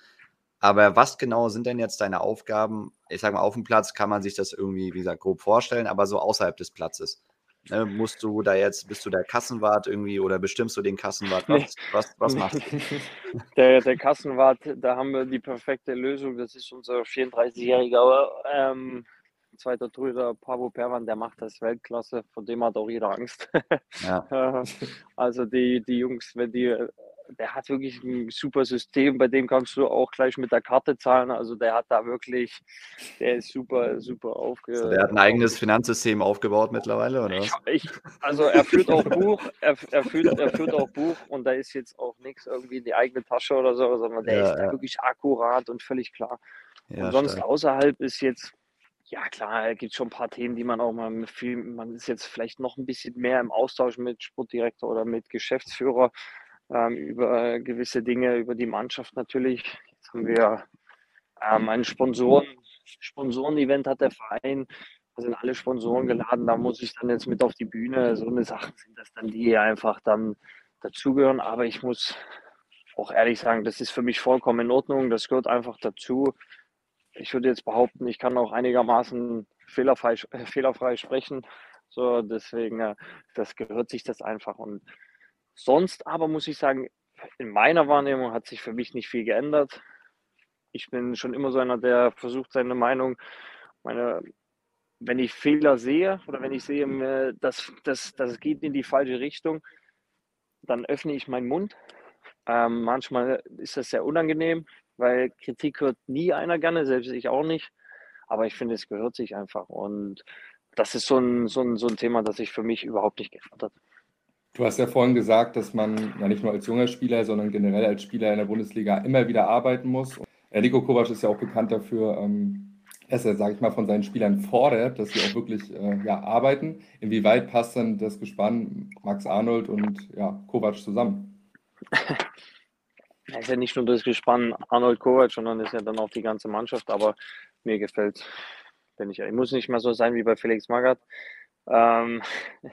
Aber was genau sind denn jetzt deine Aufgaben? Ich sage mal, auf dem Platz kann man sich das irgendwie, wie gesagt, grob vorstellen, aber so außerhalb des Platzes. Ne, musst du da jetzt, bist du der Kassenwart irgendwie oder bestimmst du den Kassenwart? Was, was, was machst du? Der, der Kassenwart, da haben wir die perfekte Lösung. Das ist unser 34-jähriger ähm, zweiter Torhüter, Pavo Perwan, der macht das Weltklasse, von dem hat auch jeder Angst. Ja. also die, die Jungs, wenn die der hat wirklich ein super System, bei dem kannst du auch gleich mit der Karte zahlen. Also der hat da wirklich, der ist super, super aufgebaut. Also der hat ein eigenes Finanzsystem aufgebaut mittlerweile, oder? Ich, ich, also er führt auch Buch, er, er, führt, er führt auch Buch und da ist jetzt auch nichts irgendwie in die eigene Tasche oder so, sondern der ja, ist ja. wirklich akkurat und völlig klar. Ja, und sonst stark. außerhalb ist jetzt, ja klar, es gibt schon ein paar Themen, die man auch mal viel, man ist jetzt vielleicht noch ein bisschen mehr im Austausch mit Sportdirektor oder mit Geschäftsführer ähm, über gewisse Dinge, über die Mannschaft natürlich. Jetzt haben wir ähm, ein Sponsoren, Sponsoren-Event hat der Verein. Da sind alle Sponsoren geladen, da muss ich dann jetzt mit auf die Bühne. So eine Sache sind das dann, die einfach dann dazugehören. Aber ich muss auch ehrlich sagen, das ist für mich vollkommen in Ordnung. Das gehört einfach dazu. Ich würde jetzt behaupten, ich kann auch einigermaßen fehlerfrei, äh, fehlerfrei sprechen. So, deswegen, äh, das gehört sich das einfach. Und Sonst aber muss ich sagen, in meiner Wahrnehmung hat sich für mich nicht viel geändert. Ich bin schon immer so einer, der versucht, seine Meinung, meine, wenn ich Fehler sehe oder wenn ich sehe, dass das, das geht in die falsche Richtung, dann öffne ich meinen Mund. Ähm, manchmal ist das sehr unangenehm, weil Kritik hört nie einer gerne, selbst ich auch nicht. Aber ich finde, es gehört sich einfach. Und das ist so ein, so ein, so ein Thema, das sich für mich überhaupt nicht geändert hat. Du hast ja vorhin gesagt, dass man ja nicht nur als junger Spieler, sondern generell als Spieler in der Bundesliga immer wieder arbeiten muss. Nico Kovac ist ja auch bekannt dafür, ähm, dass er, sage ich mal, von seinen Spielern fordert, dass sie auch wirklich äh, ja, arbeiten. Inwieweit passt dann das Gespann Max Arnold und ja, Kovac zusammen? Es ist ja nicht nur das Gespann Arnold Kovac, sondern ist ja dann auch die ganze Mannschaft. Aber mir gefällt, wenn ich, ich muss nicht mehr so sein wie bei Felix Magath. Ähm,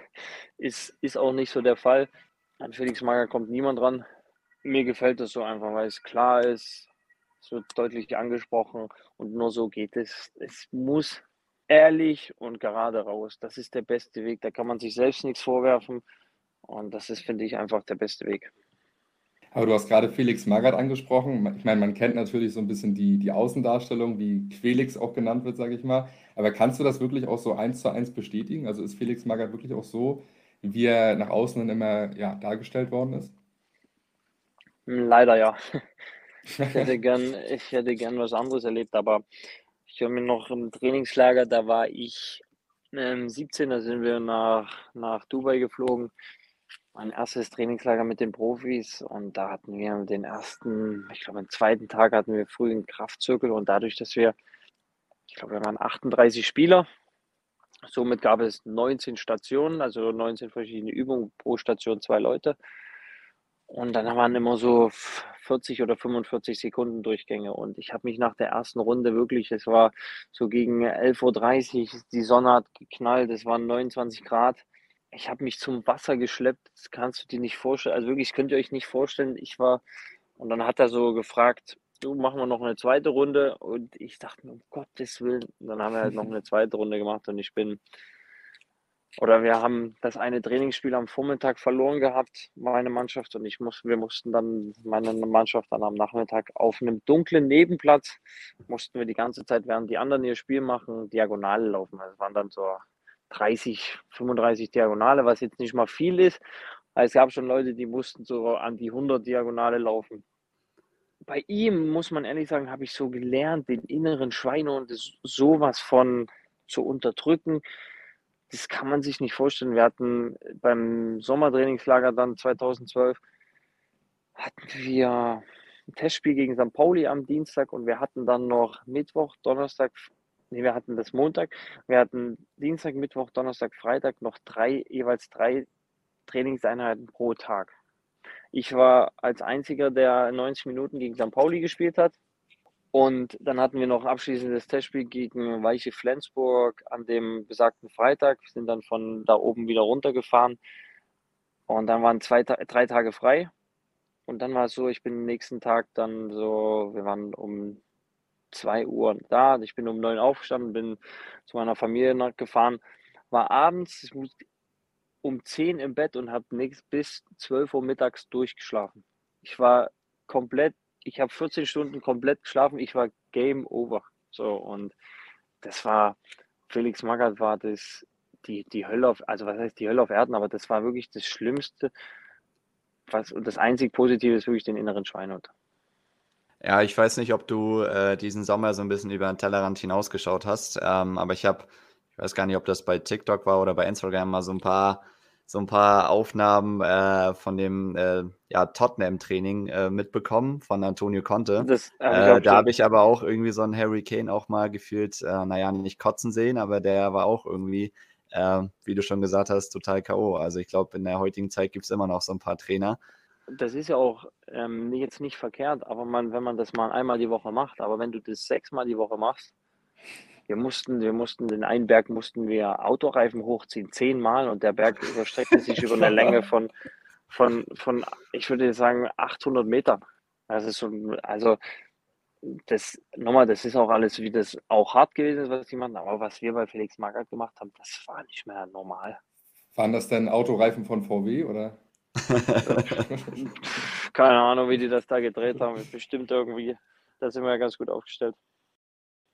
ist, ist auch nicht so der Fall. An Felix Mager kommt niemand ran. Mir gefällt das so einfach, weil es klar ist, es wird deutlich angesprochen und nur so geht es. Es muss ehrlich und gerade raus. Das ist der beste Weg. Da kann man sich selbst nichts vorwerfen. Und das ist, finde ich, einfach der beste Weg. Aber du hast gerade Felix Magath angesprochen. Ich meine, man kennt natürlich so ein bisschen die, die Außendarstellung, wie Quelix auch genannt wird, sage ich mal. Aber kannst du das wirklich auch so eins zu eins bestätigen? Also ist Felix Magath wirklich auch so, wie er nach außen dann immer ja, dargestellt worden ist? Leider ja. Ich hätte gern, ich hätte gern was anderes erlebt, aber ich habe mir noch im Trainingslager, da war ich ähm, 17, da sind wir nach, nach Dubai geflogen mein erstes Trainingslager mit den Profis und da hatten wir den ersten, ich glaube, am zweiten Tag hatten wir früh einen Kraftzirkel und dadurch, dass wir, ich glaube, wir waren 38 Spieler, somit gab es 19 Stationen, also 19 verschiedene Übungen, pro Station zwei Leute. Und dann waren immer so 40 oder 45 Sekunden Durchgänge. Und ich habe mich nach der ersten Runde wirklich, es war so gegen 11.30 Uhr, die Sonne hat geknallt, es waren 29 Grad ich habe mich zum Wasser geschleppt, das kannst du dir nicht vorstellen. Also wirklich, könnt ihr euch nicht vorstellen. Ich war, und dann hat er so gefragt, du machen wir noch eine zweite Runde. Und ich dachte mir, um Gottes Willen. Und dann haben wir halt noch eine zweite Runde gemacht und ich bin, oder wir haben das eine Trainingsspiel am Vormittag verloren gehabt, meine Mannschaft, und ich muss, wir mussten dann, meine Mannschaft dann am Nachmittag auf einem dunklen Nebenplatz, mussten wir die ganze Zeit, während die anderen ihr Spiel machen, Diagonale laufen. Also waren dann so 30, 35 Diagonale, was jetzt nicht mal viel ist. Es gab schon Leute, die mussten so an die 100 Diagonale laufen. Bei ihm, muss man ehrlich sagen, habe ich so gelernt, den inneren Schweinehund sowas von zu unterdrücken. Das kann man sich nicht vorstellen. Wir hatten beim Sommertrainingslager dann 2012 hatten wir ein Testspiel gegen St. Pauli am Dienstag und wir hatten dann noch Mittwoch, Donnerstag, nee, wir hatten das Montag, wir hatten Dienstag, Mittwoch, Donnerstag, Freitag noch drei, jeweils drei Trainingseinheiten pro Tag. Ich war als einziger, der 90 Minuten gegen St. Pauli gespielt hat. Und dann hatten wir noch ein abschließendes Testspiel gegen Weiche Flensburg an dem besagten Freitag. Wir sind dann von da oben wieder runtergefahren. Und dann waren zwei, drei Tage frei. und dann war es so, ich bin nächsten Tag dann so, wir waren um 2 Uhr da. Ich bin um 9 aufgestanden, bin zu meiner Familie gefahren, war abends um 10 im Bett und habe bis 12 Uhr mittags durchgeschlafen. Ich war komplett, ich habe 14 Stunden komplett geschlafen, ich war Game Over. So und das war, Felix Magath war das, die, die Hölle auf, also was heißt die Hölle auf Erden, aber das war wirklich das Schlimmste. Was, und das einzig Positive ist wirklich den inneren Schweinhund. Ja, ich weiß nicht, ob du äh, diesen Sommer so ein bisschen über den Tellerrand hinausgeschaut hast, ähm, aber ich habe, ich weiß gar nicht, ob das bei TikTok war oder bei Instagram mal so ein paar, so ein paar Aufnahmen äh, von dem äh, ja, Tottenham-Training äh, mitbekommen von Antonio Conte. Das, äh, da habe ich aber auch irgendwie so einen Harry Kane auch mal gefühlt, äh, naja, nicht kotzen sehen, aber der war auch irgendwie, äh, wie du schon gesagt hast, total K.O. Also ich glaube, in der heutigen Zeit gibt es immer noch so ein paar Trainer, das ist ja auch ähm, jetzt nicht verkehrt, aber man, wenn man das mal einmal die Woche macht, aber wenn du das sechsmal die Woche machst, wir mussten, wir mussten den einen Berg mussten wir Autoreifen hochziehen, zehnmal und der Berg überstreckte sich über eine Länge von, von, von, ich würde sagen, 800 Metern. Das ist so, also das, nochmal, das ist auch alles, wie das auch hart gewesen ist, was die machen, aber was wir bei Felix Magath gemacht haben, das war nicht mehr normal. Waren das denn Autoreifen von VW oder? Keine Ahnung, wie die das da gedreht haben. Bestimmt irgendwie. Da sind wir ja ganz gut aufgestellt.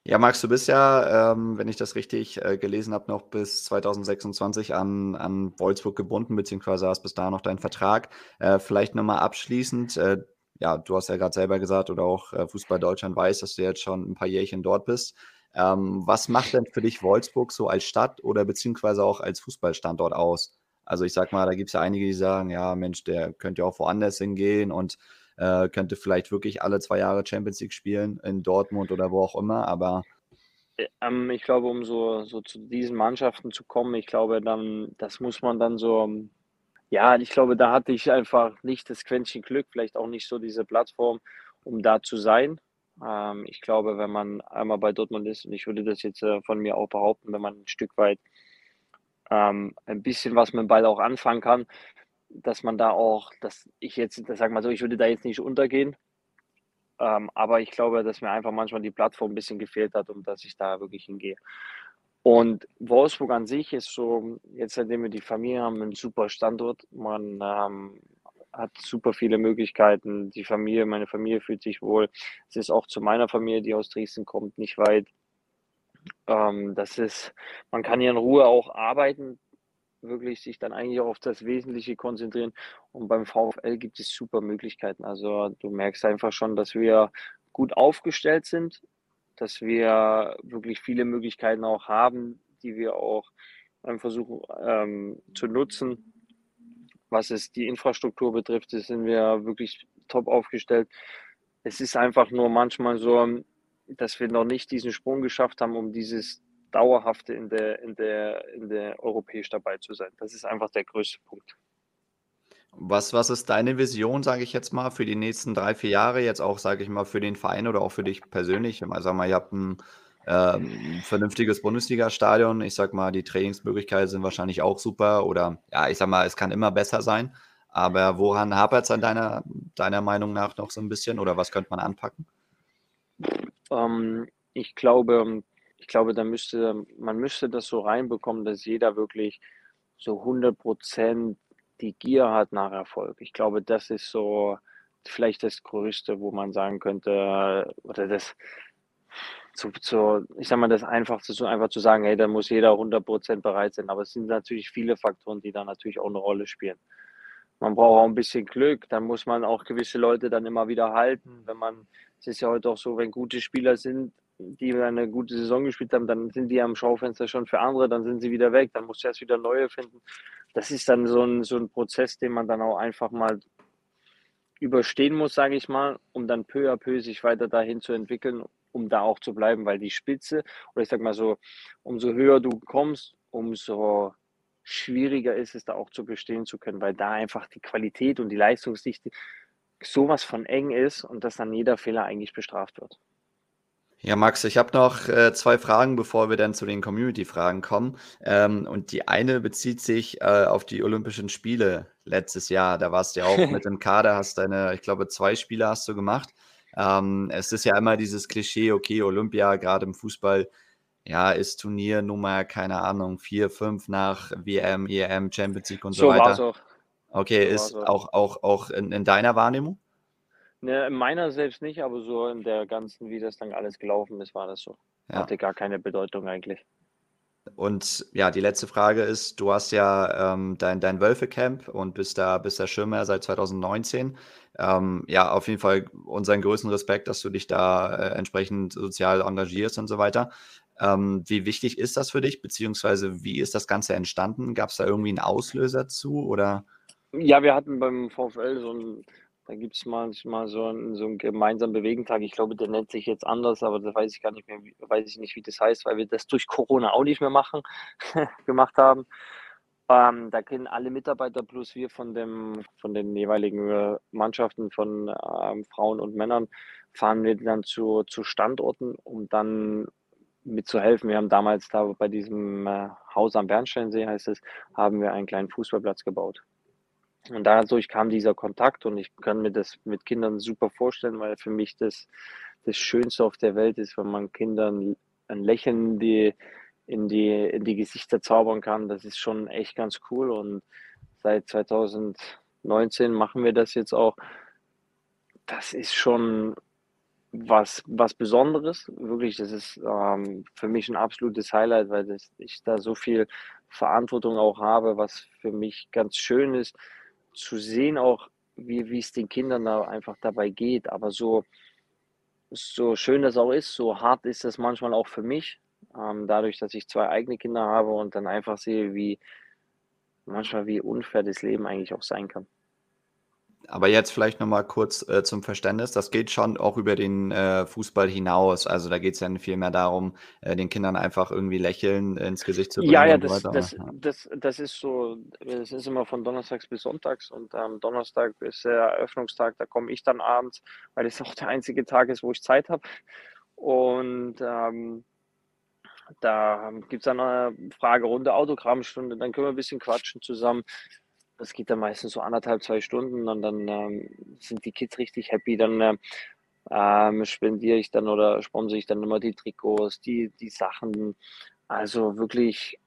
Ja, Max, du bist ja, ähm, wenn ich das richtig äh, gelesen habe, noch bis 2026 an, an Wolfsburg gebunden, beziehungsweise hast bis da noch deinen Vertrag. Äh, vielleicht nochmal abschließend, äh, ja, du hast ja gerade selber gesagt, oder auch äh, Fußball Deutschland weiß, dass du jetzt schon ein paar Jährchen dort bist. Ähm, was macht denn für dich Wolfsburg so als Stadt oder beziehungsweise auch als Fußballstandort aus? Also ich sag mal, da gibt es ja einige, die sagen, ja, Mensch, der könnte ja auch woanders hingehen und äh, könnte vielleicht wirklich alle zwei Jahre Champions League spielen, in Dortmund oder wo auch immer, aber äh, ähm, ich glaube, um so, so zu diesen Mannschaften zu kommen, ich glaube, dann, das muss man dann so, ja, ich glaube, da hatte ich einfach nicht das Quäntchen Glück, vielleicht auch nicht so diese Plattform, um da zu sein. Ähm, ich glaube, wenn man einmal bei Dortmund ist, und ich würde das jetzt äh, von mir auch behaupten, wenn man ein Stück weit ähm, ein bisschen was mit dem Ball auch anfangen kann, dass man da auch, dass ich jetzt, das sag mal so, ich würde da jetzt nicht untergehen. Ähm, aber ich glaube, dass mir einfach manchmal die Plattform ein bisschen gefehlt hat, um dass ich da wirklich hingehe. Und Wolfsburg an sich ist so, jetzt seitdem wir die Familie haben, ein super Standort. Man ähm, hat super viele Möglichkeiten. Die Familie, meine Familie fühlt sich wohl. Es ist auch zu meiner Familie, die aus Dresden kommt, nicht weit. Ähm, das ist, man kann hier in Ruhe auch arbeiten, wirklich sich dann eigentlich auch auf das Wesentliche konzentrieren. Und beim VfL gibt es super Möglichkeiten. Also du merkst einfach schon, dass wir gut aufgestellt sind, dass wir wirklich viele Möglichkeiten auch haben, die wir auch versuchen ähm, zu nutzen. Was es die Infrastruktur betrifft, sind wir wirklich top aufgestellt. Es ist einfach nur manchmal so, dass wir noch nicht diesen Sprung geschafft haben, um dieses Dauerhafte in der, in der, in der europäisch dabei zu sein. Das ist einfach der größte Punkt. Was, was ist deine Vision, sage ich jetzt mal, für die nächsten drei, vier Jahre, jetzt auch, sage ich mal, für den Verein oder auch für dich persönlich? Ich sag mal, ihr habt ein ähm, vernünftiges Bundesliga-Stadion. Ich sag mal, die Trainingsmöglichkeiten sind wahrscheinlich auch super oder ja, ich sag mal, es kann immer besser sein. Aber woran hapert es an deiner, deiner Meinung nach noch so ein bisschen oder was könnte man anpacken? Ähm, ich glaube, ich glaube, da müsste, man müsste das so reinbekommen, dass jeder wirklich so 100 Prozent die Gier hat nach Erfolg. Ich glaube, das ist so vielleicht das Größte, wo man sagen könnte, oder das, zu, zu, ich sag mal, das Einfachste, so einfach zu sagen, hey, da muss jeder 100 Prozent bereit sein. Aber es sind natürlich viele Faktoren, die da natürlich auch eine Rolle spielen. Man braucht auch ein bisschen Glück, dann muss man auch gewisse Leute dann immer wieder halten. Wenn man, es ist ja heute auch so, wenn gute Spieler sind, die eine gute Saison gespielt haben, dann sind die am Schaufenster schon für andere, dann sind sie wieder weg, dann muss du erst wieder neue finden. Das ist dann so ein, so ein Prozess, den man dann auch einfach mal überstehen muss, sage ich mal, um dann peu à peu sich weiter dahin zu entwickeln, um da auch zu bleiben, weil die Spitze, oder ich sag mal so, umso höher du kommst, umso schwieriger ist es da auch zu bestehen zu können, weil da einfach die Qualität und die Leistungsdichte sowas von eng ist und dass dann jeder Fehler eigentlich bestraft wird. Ja, Max, ich habe noch äh, zwei Fragen, bevor wir dann zu den Community-Fragen kommen. Ähm, und die eine bezieht sich äh, auf die Olympischen Spiele letztes Jahr. Da warst du ja auch mit im Kader, hast deine, ich glaube, zwei Spiele hast du gemacht. Ähm, es ist ja immer dieses Klischee, okay, Olympia, gerade im Fußball, ja, ist Turniernummer, keine Ahnung, vier, fünf nach WM, EM, Champions League und so, so weiter. War's auch. Okay, so ist auch, auch, auch in, in deiner Wahrnehmung? Ne, in meiner selbst nicht, aber so in der ganzen, wie das dann alles gelaufen ist, war das so. Ja. Hatte gar keine Bedeutung eigentlich. Und ja, die letzte Frage ist, du hast ja ähm, dein, dein Wölfe-Camp und bist da, bist da Schirmherr seit 2019. Ähm, ja, auf jeden Fall unseren größten Respekt, dass du dich da äh, entsprechend sozial engagierst und so weiter. Ähm, wie wichtig ist das für dich, beziehungsweise wie ist das Ganze entstanden? Gab es da irgendwie einen Auslöser zu oder? Ja, wir hatten beim VfL so ein da gibt es manchmal so einen, so einen gemeinsamen Bewegentag. Ich glaube, der nennt sich jetzt anders, aber da weiß ich gar nicht mehr, weiß ich nicht, wie das heißt, weil wir das durch Corona auch nicht mehr machen, gemacht haben. Ähm, da kennen alle Mitarbeiter plus wir von, dem, von den jeweiligen äh, Mannschaften von ähm, Frauen und Männern, fahren wir dann zu, zu Standorten, um dann mitzuhelfen. Wir haben damals da bei diesem äh, Haus am Bernsteinsee, heißt es, haben wir einen kleinen Fußballplatz gebaut. Und dadurch kam dieser Kontakt und ich kann mir das mit Kindern super vorstellen, weil für mich das das Schönste auf der Welt ist, wenn man Kindern ein Lächeln die, in die, in die Gesichter zaubern kann. Das ist schon echt ganz cool und seit 2019 machen wir das jetzt auch. Das ist schon was, was Besonderes. Wirklich, das ist ähm, für mich ein absolutes Highlight, weil das, ich da so viel Verantwortung auch habe, was für mich ganz schön ist zu sehen auch, wie, wie es den Kindern da einfach dabei geht. Aber so, so schön das auch ist, so hart ist das manchmal auch für mich. Ähm, dadurch, dass ich zwei eigene Kinder habe und dann einfach sehe, wie manchmal wie unfair das Leben eigentlich auch sein kann. Aber jetzt vielleicht nochmal kurz äh, zum Verständnis. Das geht schon auch über den äh, Fußball hinaus. Also da geht es ja viel mehr darum, äh, den Kindern einfach irgendwie Lächeln ins Gesicht zu bringen. Ja, ja, das, das, das, das, ist so, das ist immer von Donnerstags bis Sonntags und am ähm, Donnerstag ist der Eröffnungstag, da komme ich dann abends, weil es auch der einzige Tag ist, wo ich Zeit habe. Und ähm, da gibt es dann eine Fragerunde, Autogrammstunde, dann können wir ein bisschen quatschen zusammen das geht dann meistens so anderthalb, zwei Stunden und dann ähm, sind die Kids richtig happy. Dann äh, ähm, spendiere ich dann oder sponsere ich dann immer die Trikots, die, die Sachen. Also wirklich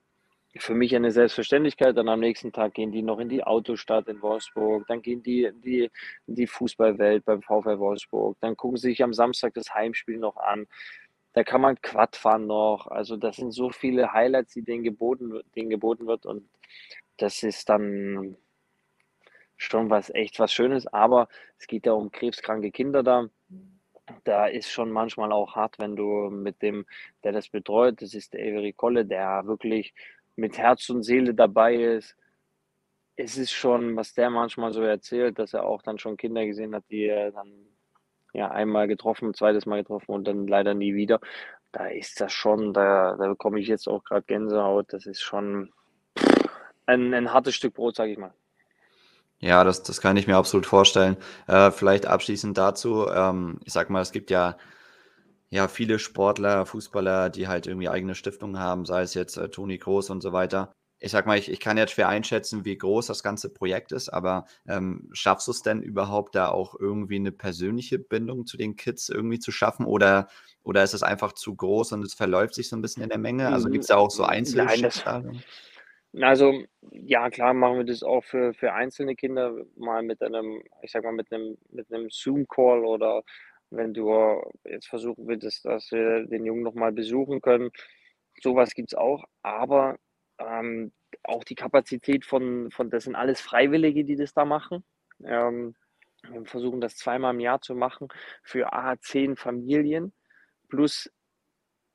für mich eine Selbstverständlichkeit. Dann am nächsten Tag gehen die noch in die Autostadt in Wolfsburg, dann gehen die in die, in die Fußballwelt beim VfL Wolfsburg, dann gucken sie sich am Samstag das Heimspiel noch an. Da kann man Quad fahren noch. Also das sind so viele Highlights, die denen geboten, denen geboten wird und das ist dann schon was echt was Schönes, aber es geht ja um krebskranke Kinder da. Da ist schon manchmal auch hart, wenn du mit dem, der das betreut, das ist der Avery Kolle, der wirklich mit Herz und Seele dabei ist. Es ist schon, was der manchmal so erzählt, dass er auch dann schon Kinder gesehen hat, die er dann ja einmal getroffen, zweites Mal getroffen und dann leider nie wieder. Da ist das schon, da, da bekomme ich jetzt auch gerade Gänsehaut. Das ist schon ein, ein hartes Stück Brot, sage ich mal. Ja, das, das kann ich mir absolut vorstellen. Äh, vielleicht abschließend dazu, ähm, ich sag mal, es gibt ja, ja viele Sportler, Fußballer, die halt irgendwie eigene Stiftungen haben, sei es jetzt äh, Toni Groß und so weiter. Ich sag mal, ich, ich kann jetzt schwer einschätzen, wie groß das ganze Projekt ist, aber ähm, schaffst du es denn überhaupt da auch irgendwie eine persönliche Bindung zu den Kids irgendwie zu schaffen oder, oder ist es einfach zu groß und es verläuft sich so ein bisschen in der Menge? Also gibt es da auch so einzelne Nein, das, also, ja, klar machen wir das auch für, für einzelne Kinder, mal mit einem, ich sag mal, mit einem, mit einem Zoom-Call oder wenn du jetzt versuchen würdest, dass wir den Jungen nochmal besuchen können. Sowas gibt es auch, aber ähm, auch die Kapazität von, von, das sind alles Freiwillige, die das da machen. Ähm, wir versuchen das zweimal im Jahr zu machen für A, zehn Familien plus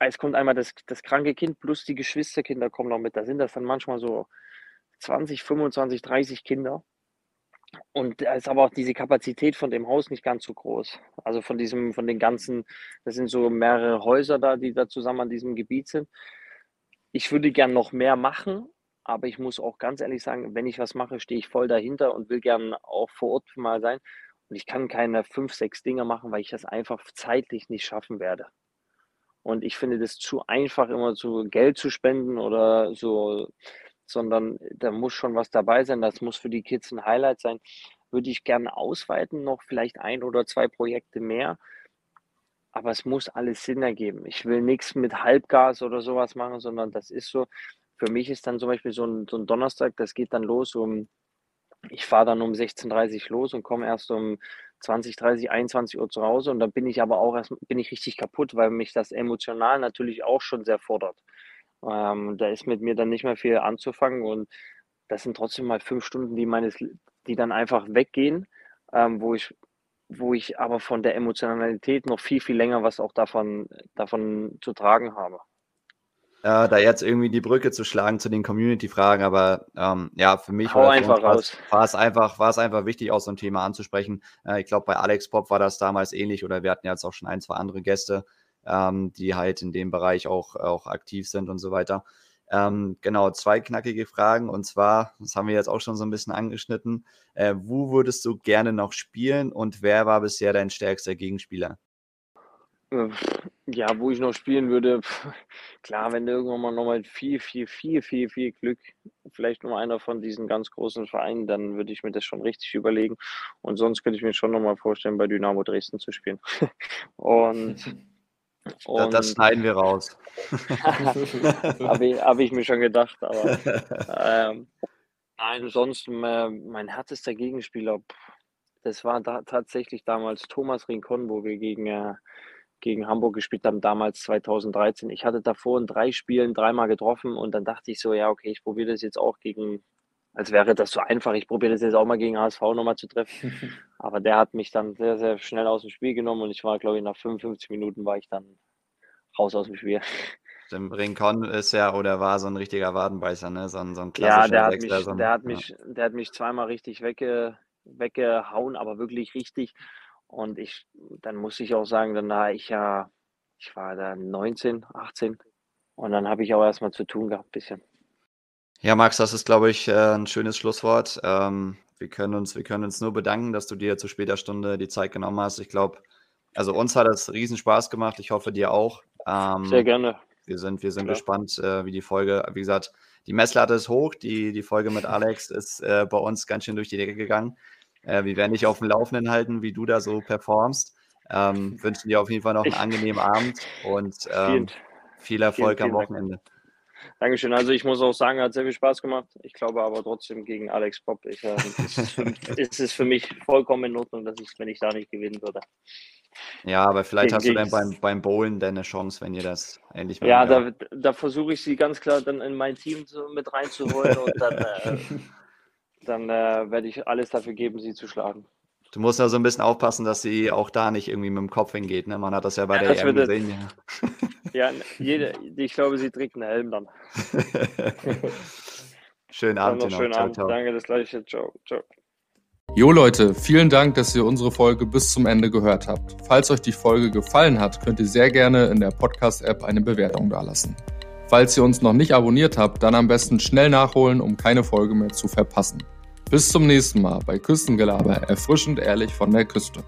es kommt einmal das, das kranke Kind plus die Geschwisterkinder kommen noch mit. Da sind das dann manchmal so 20, 25, 30 Kinder. Und da ist aber auch diese Kapazität von dem Haus nicht ganz so groß. Also von diesem, von den ganzen, das sind so mehrere Häuser da, die da zusammen an diesem Gebiet sind. Ich würde gern noch mehr machen, aber ich muss auch ganz ehrlich sagen, wenn ich was mache, stehe ich voll dahinter und will gern auch vor Ort mal sein. Und ich kann keine fünf, sechs Dinge machen, weil ich das einfach zeitlich nicht schaffen werde. Und ich finde das zu einfach, immer so Geld zu spenden oder so sondern da muss schon was dabei sein. Das muss für die Kids ein Highlight sein. Würde ich gerne ausweiten, noch vielleicht ein oder zwei Projekte mehr. Aber es muss alles Sinn ergeben. Ich will nichts mit Halbgas oder sowas machen, sondern das ist so. Für mich ist dann zum Beispiel so ein, so ein Donnerstag, das geht dann los um, ich fahre dann um 16.30 Uhr los und komme erst um 20, 30, 21 Uhr zu Hause und dann bin ich aber auch erst, bin ich richtig kaputt, weil mich das emotional natürlich auch schon sehr fordert. Ähm, da ist mit mir dann nicht mehr viel anzufangen und das sind trotzdem mal fünf Stunden, die meines, die dann einfach weggehen, ähm, wo ich, wo ich aber von der Emotionalität noch viel, viel länger was auch davon, davon zu tragen habe. Äh, da jetzt irgendwie die Brücke zu schlagen zu den Community-Fragen, aber ähm, ja, für mich einfach war, es, war es einfach, war es einfach wichtig, auch so ein Thema anzusprechen. Äh, ich glaube, bei Alex Pop war das damals ähnlich oder wir hatten jetzt auch schon ein, zwei andere Gäste, ähm, die halt in dem Bereich auch, auch aktiv sind und so weiter. Ähm, genau, zwei knackige Fragen und zwar, das haben wir jetzt auch schon so ein bisschen angeschnitten, äh, wo würdest du gerne noch spielen und wer war bisher dein stärkster Gegenspieler? Äh, ja, wo ich noch spielen würde, klar, wenn irgendwann mal nochmal viel, viel, viel, viel, viel Glück, vielleicht nur einer von diesen ganz großen Vereinen, dann würde ich mir das schon richtig überlegen. Und sonst könnte ich mir schon nochmal vorstellen, bei Dynamo Dresden zu spielen. Und, und das schneiden wir raus. Habe ich, hab ich mir schon gedacht, aber ähm, nein, sonst äh, mein härtester Gegenspieler, das war da tatsächlich damals Thomas wir gegen äh, gegen Hamburg gespielt haben, damals 2013. Ich hatte davor in drei Spielen dreimal getroffen und dann dachte ich so, ja, okay, ich probiere das jetzt auch gegen, als wäre das so einfach, ich probiere das jetzt auch mal gegen HSV nochmal zu treffen. Aber der hat mich dann sehr, sehr schnell aus dem Spiel genommen und ich war, glaube ich, nach 55 Minuten war ich dann raus aus dem Spiel. Dem Rincon ist ja oder war so ein richtiger Wadenbeißer, ne? So ein, so ein klassischer ja, der hat, Wechsler, mich, so ein, der, hat ja. mich, der hat mich zweimal richtig wegge, weggehauen, aber wirklich richtig. Und ich, dann muss ich auch sagen, dann war ich ja, ich war da 19, 18 und dann habe ich auch erstmal zu tun gehabt, bisschen. Ja, Max, das ist, glaube ich, äh, ein schönes Schlusswort. Ähm, wir können uns, wir können uns nur bedanken, dass du dir zu später Stunde die Zeit genommen hast. Ich glaube, also uns hat es riesen Spaß gemacht. Ich hoffe dir auch. Ähm, Sehr gerne. Wir sind, wir sind gespannt, äh, wie die Folge, wie gesagt, die Messlatte ist hoch. Die, die Folge mit Alex ist äh, bei uns ganz schön durch die Decke gegangen. Äh, wir werden dich auf dem Laufenden halten, wie du da so performst. Ähm, wünschen dir auf jeden Fall noch einen angenehmen Abend und ähm, viel Erfolg vielen, vielen am Wochenende. Dank. Dankeschön. Also ich muss auch sagen, hat sehr viel Spaß gemacht. Ich glaube aber trotzdem gegen Alex Pop ich, äh, ist, ist, es für mich vollkommen in Ordnung, dass ich, wenn ich da nicht gewinnen würde. Ja, aber vielleicht gegen, hast du dann beim, beim Bowlen deine Chance, wenn ihr das endlich mal. Ja, da, da versuche ich sie ganz klar dann in mein Team so mit reinzuholen und dann äh, dann äh, werde ich alles dafür geben, sie zu schlagen. Du musst ja so ein bisschen aufpassen, dass sie auch da nicht irgendwie mit dem Kopf hingeht. Ne? Man hat das ja bei ja, der EM gesehen. Ja, ja jede, ich glaube, sie trägt einen Helm dann. schönen Abend. Noch schönen ciao, Abend. Ciao. Danke, das gleiche. Ciao. ciao. Jo Leute, vielen Dank, dass ihr unsere Folge bis zum Ende gehört habt. Falls euch die Folge gefallen hat, könnt ihr sehr gerne in der Podcast-App eine Bewertung dalassen. Falls ihr uns noch nicht abonniert habt, dann am besten schnell nachholen, um keine Folge mehr zu verpassen. Bis zum nächsten Mal bei Küstengelaber, erfrischend ehrlich von der Küste.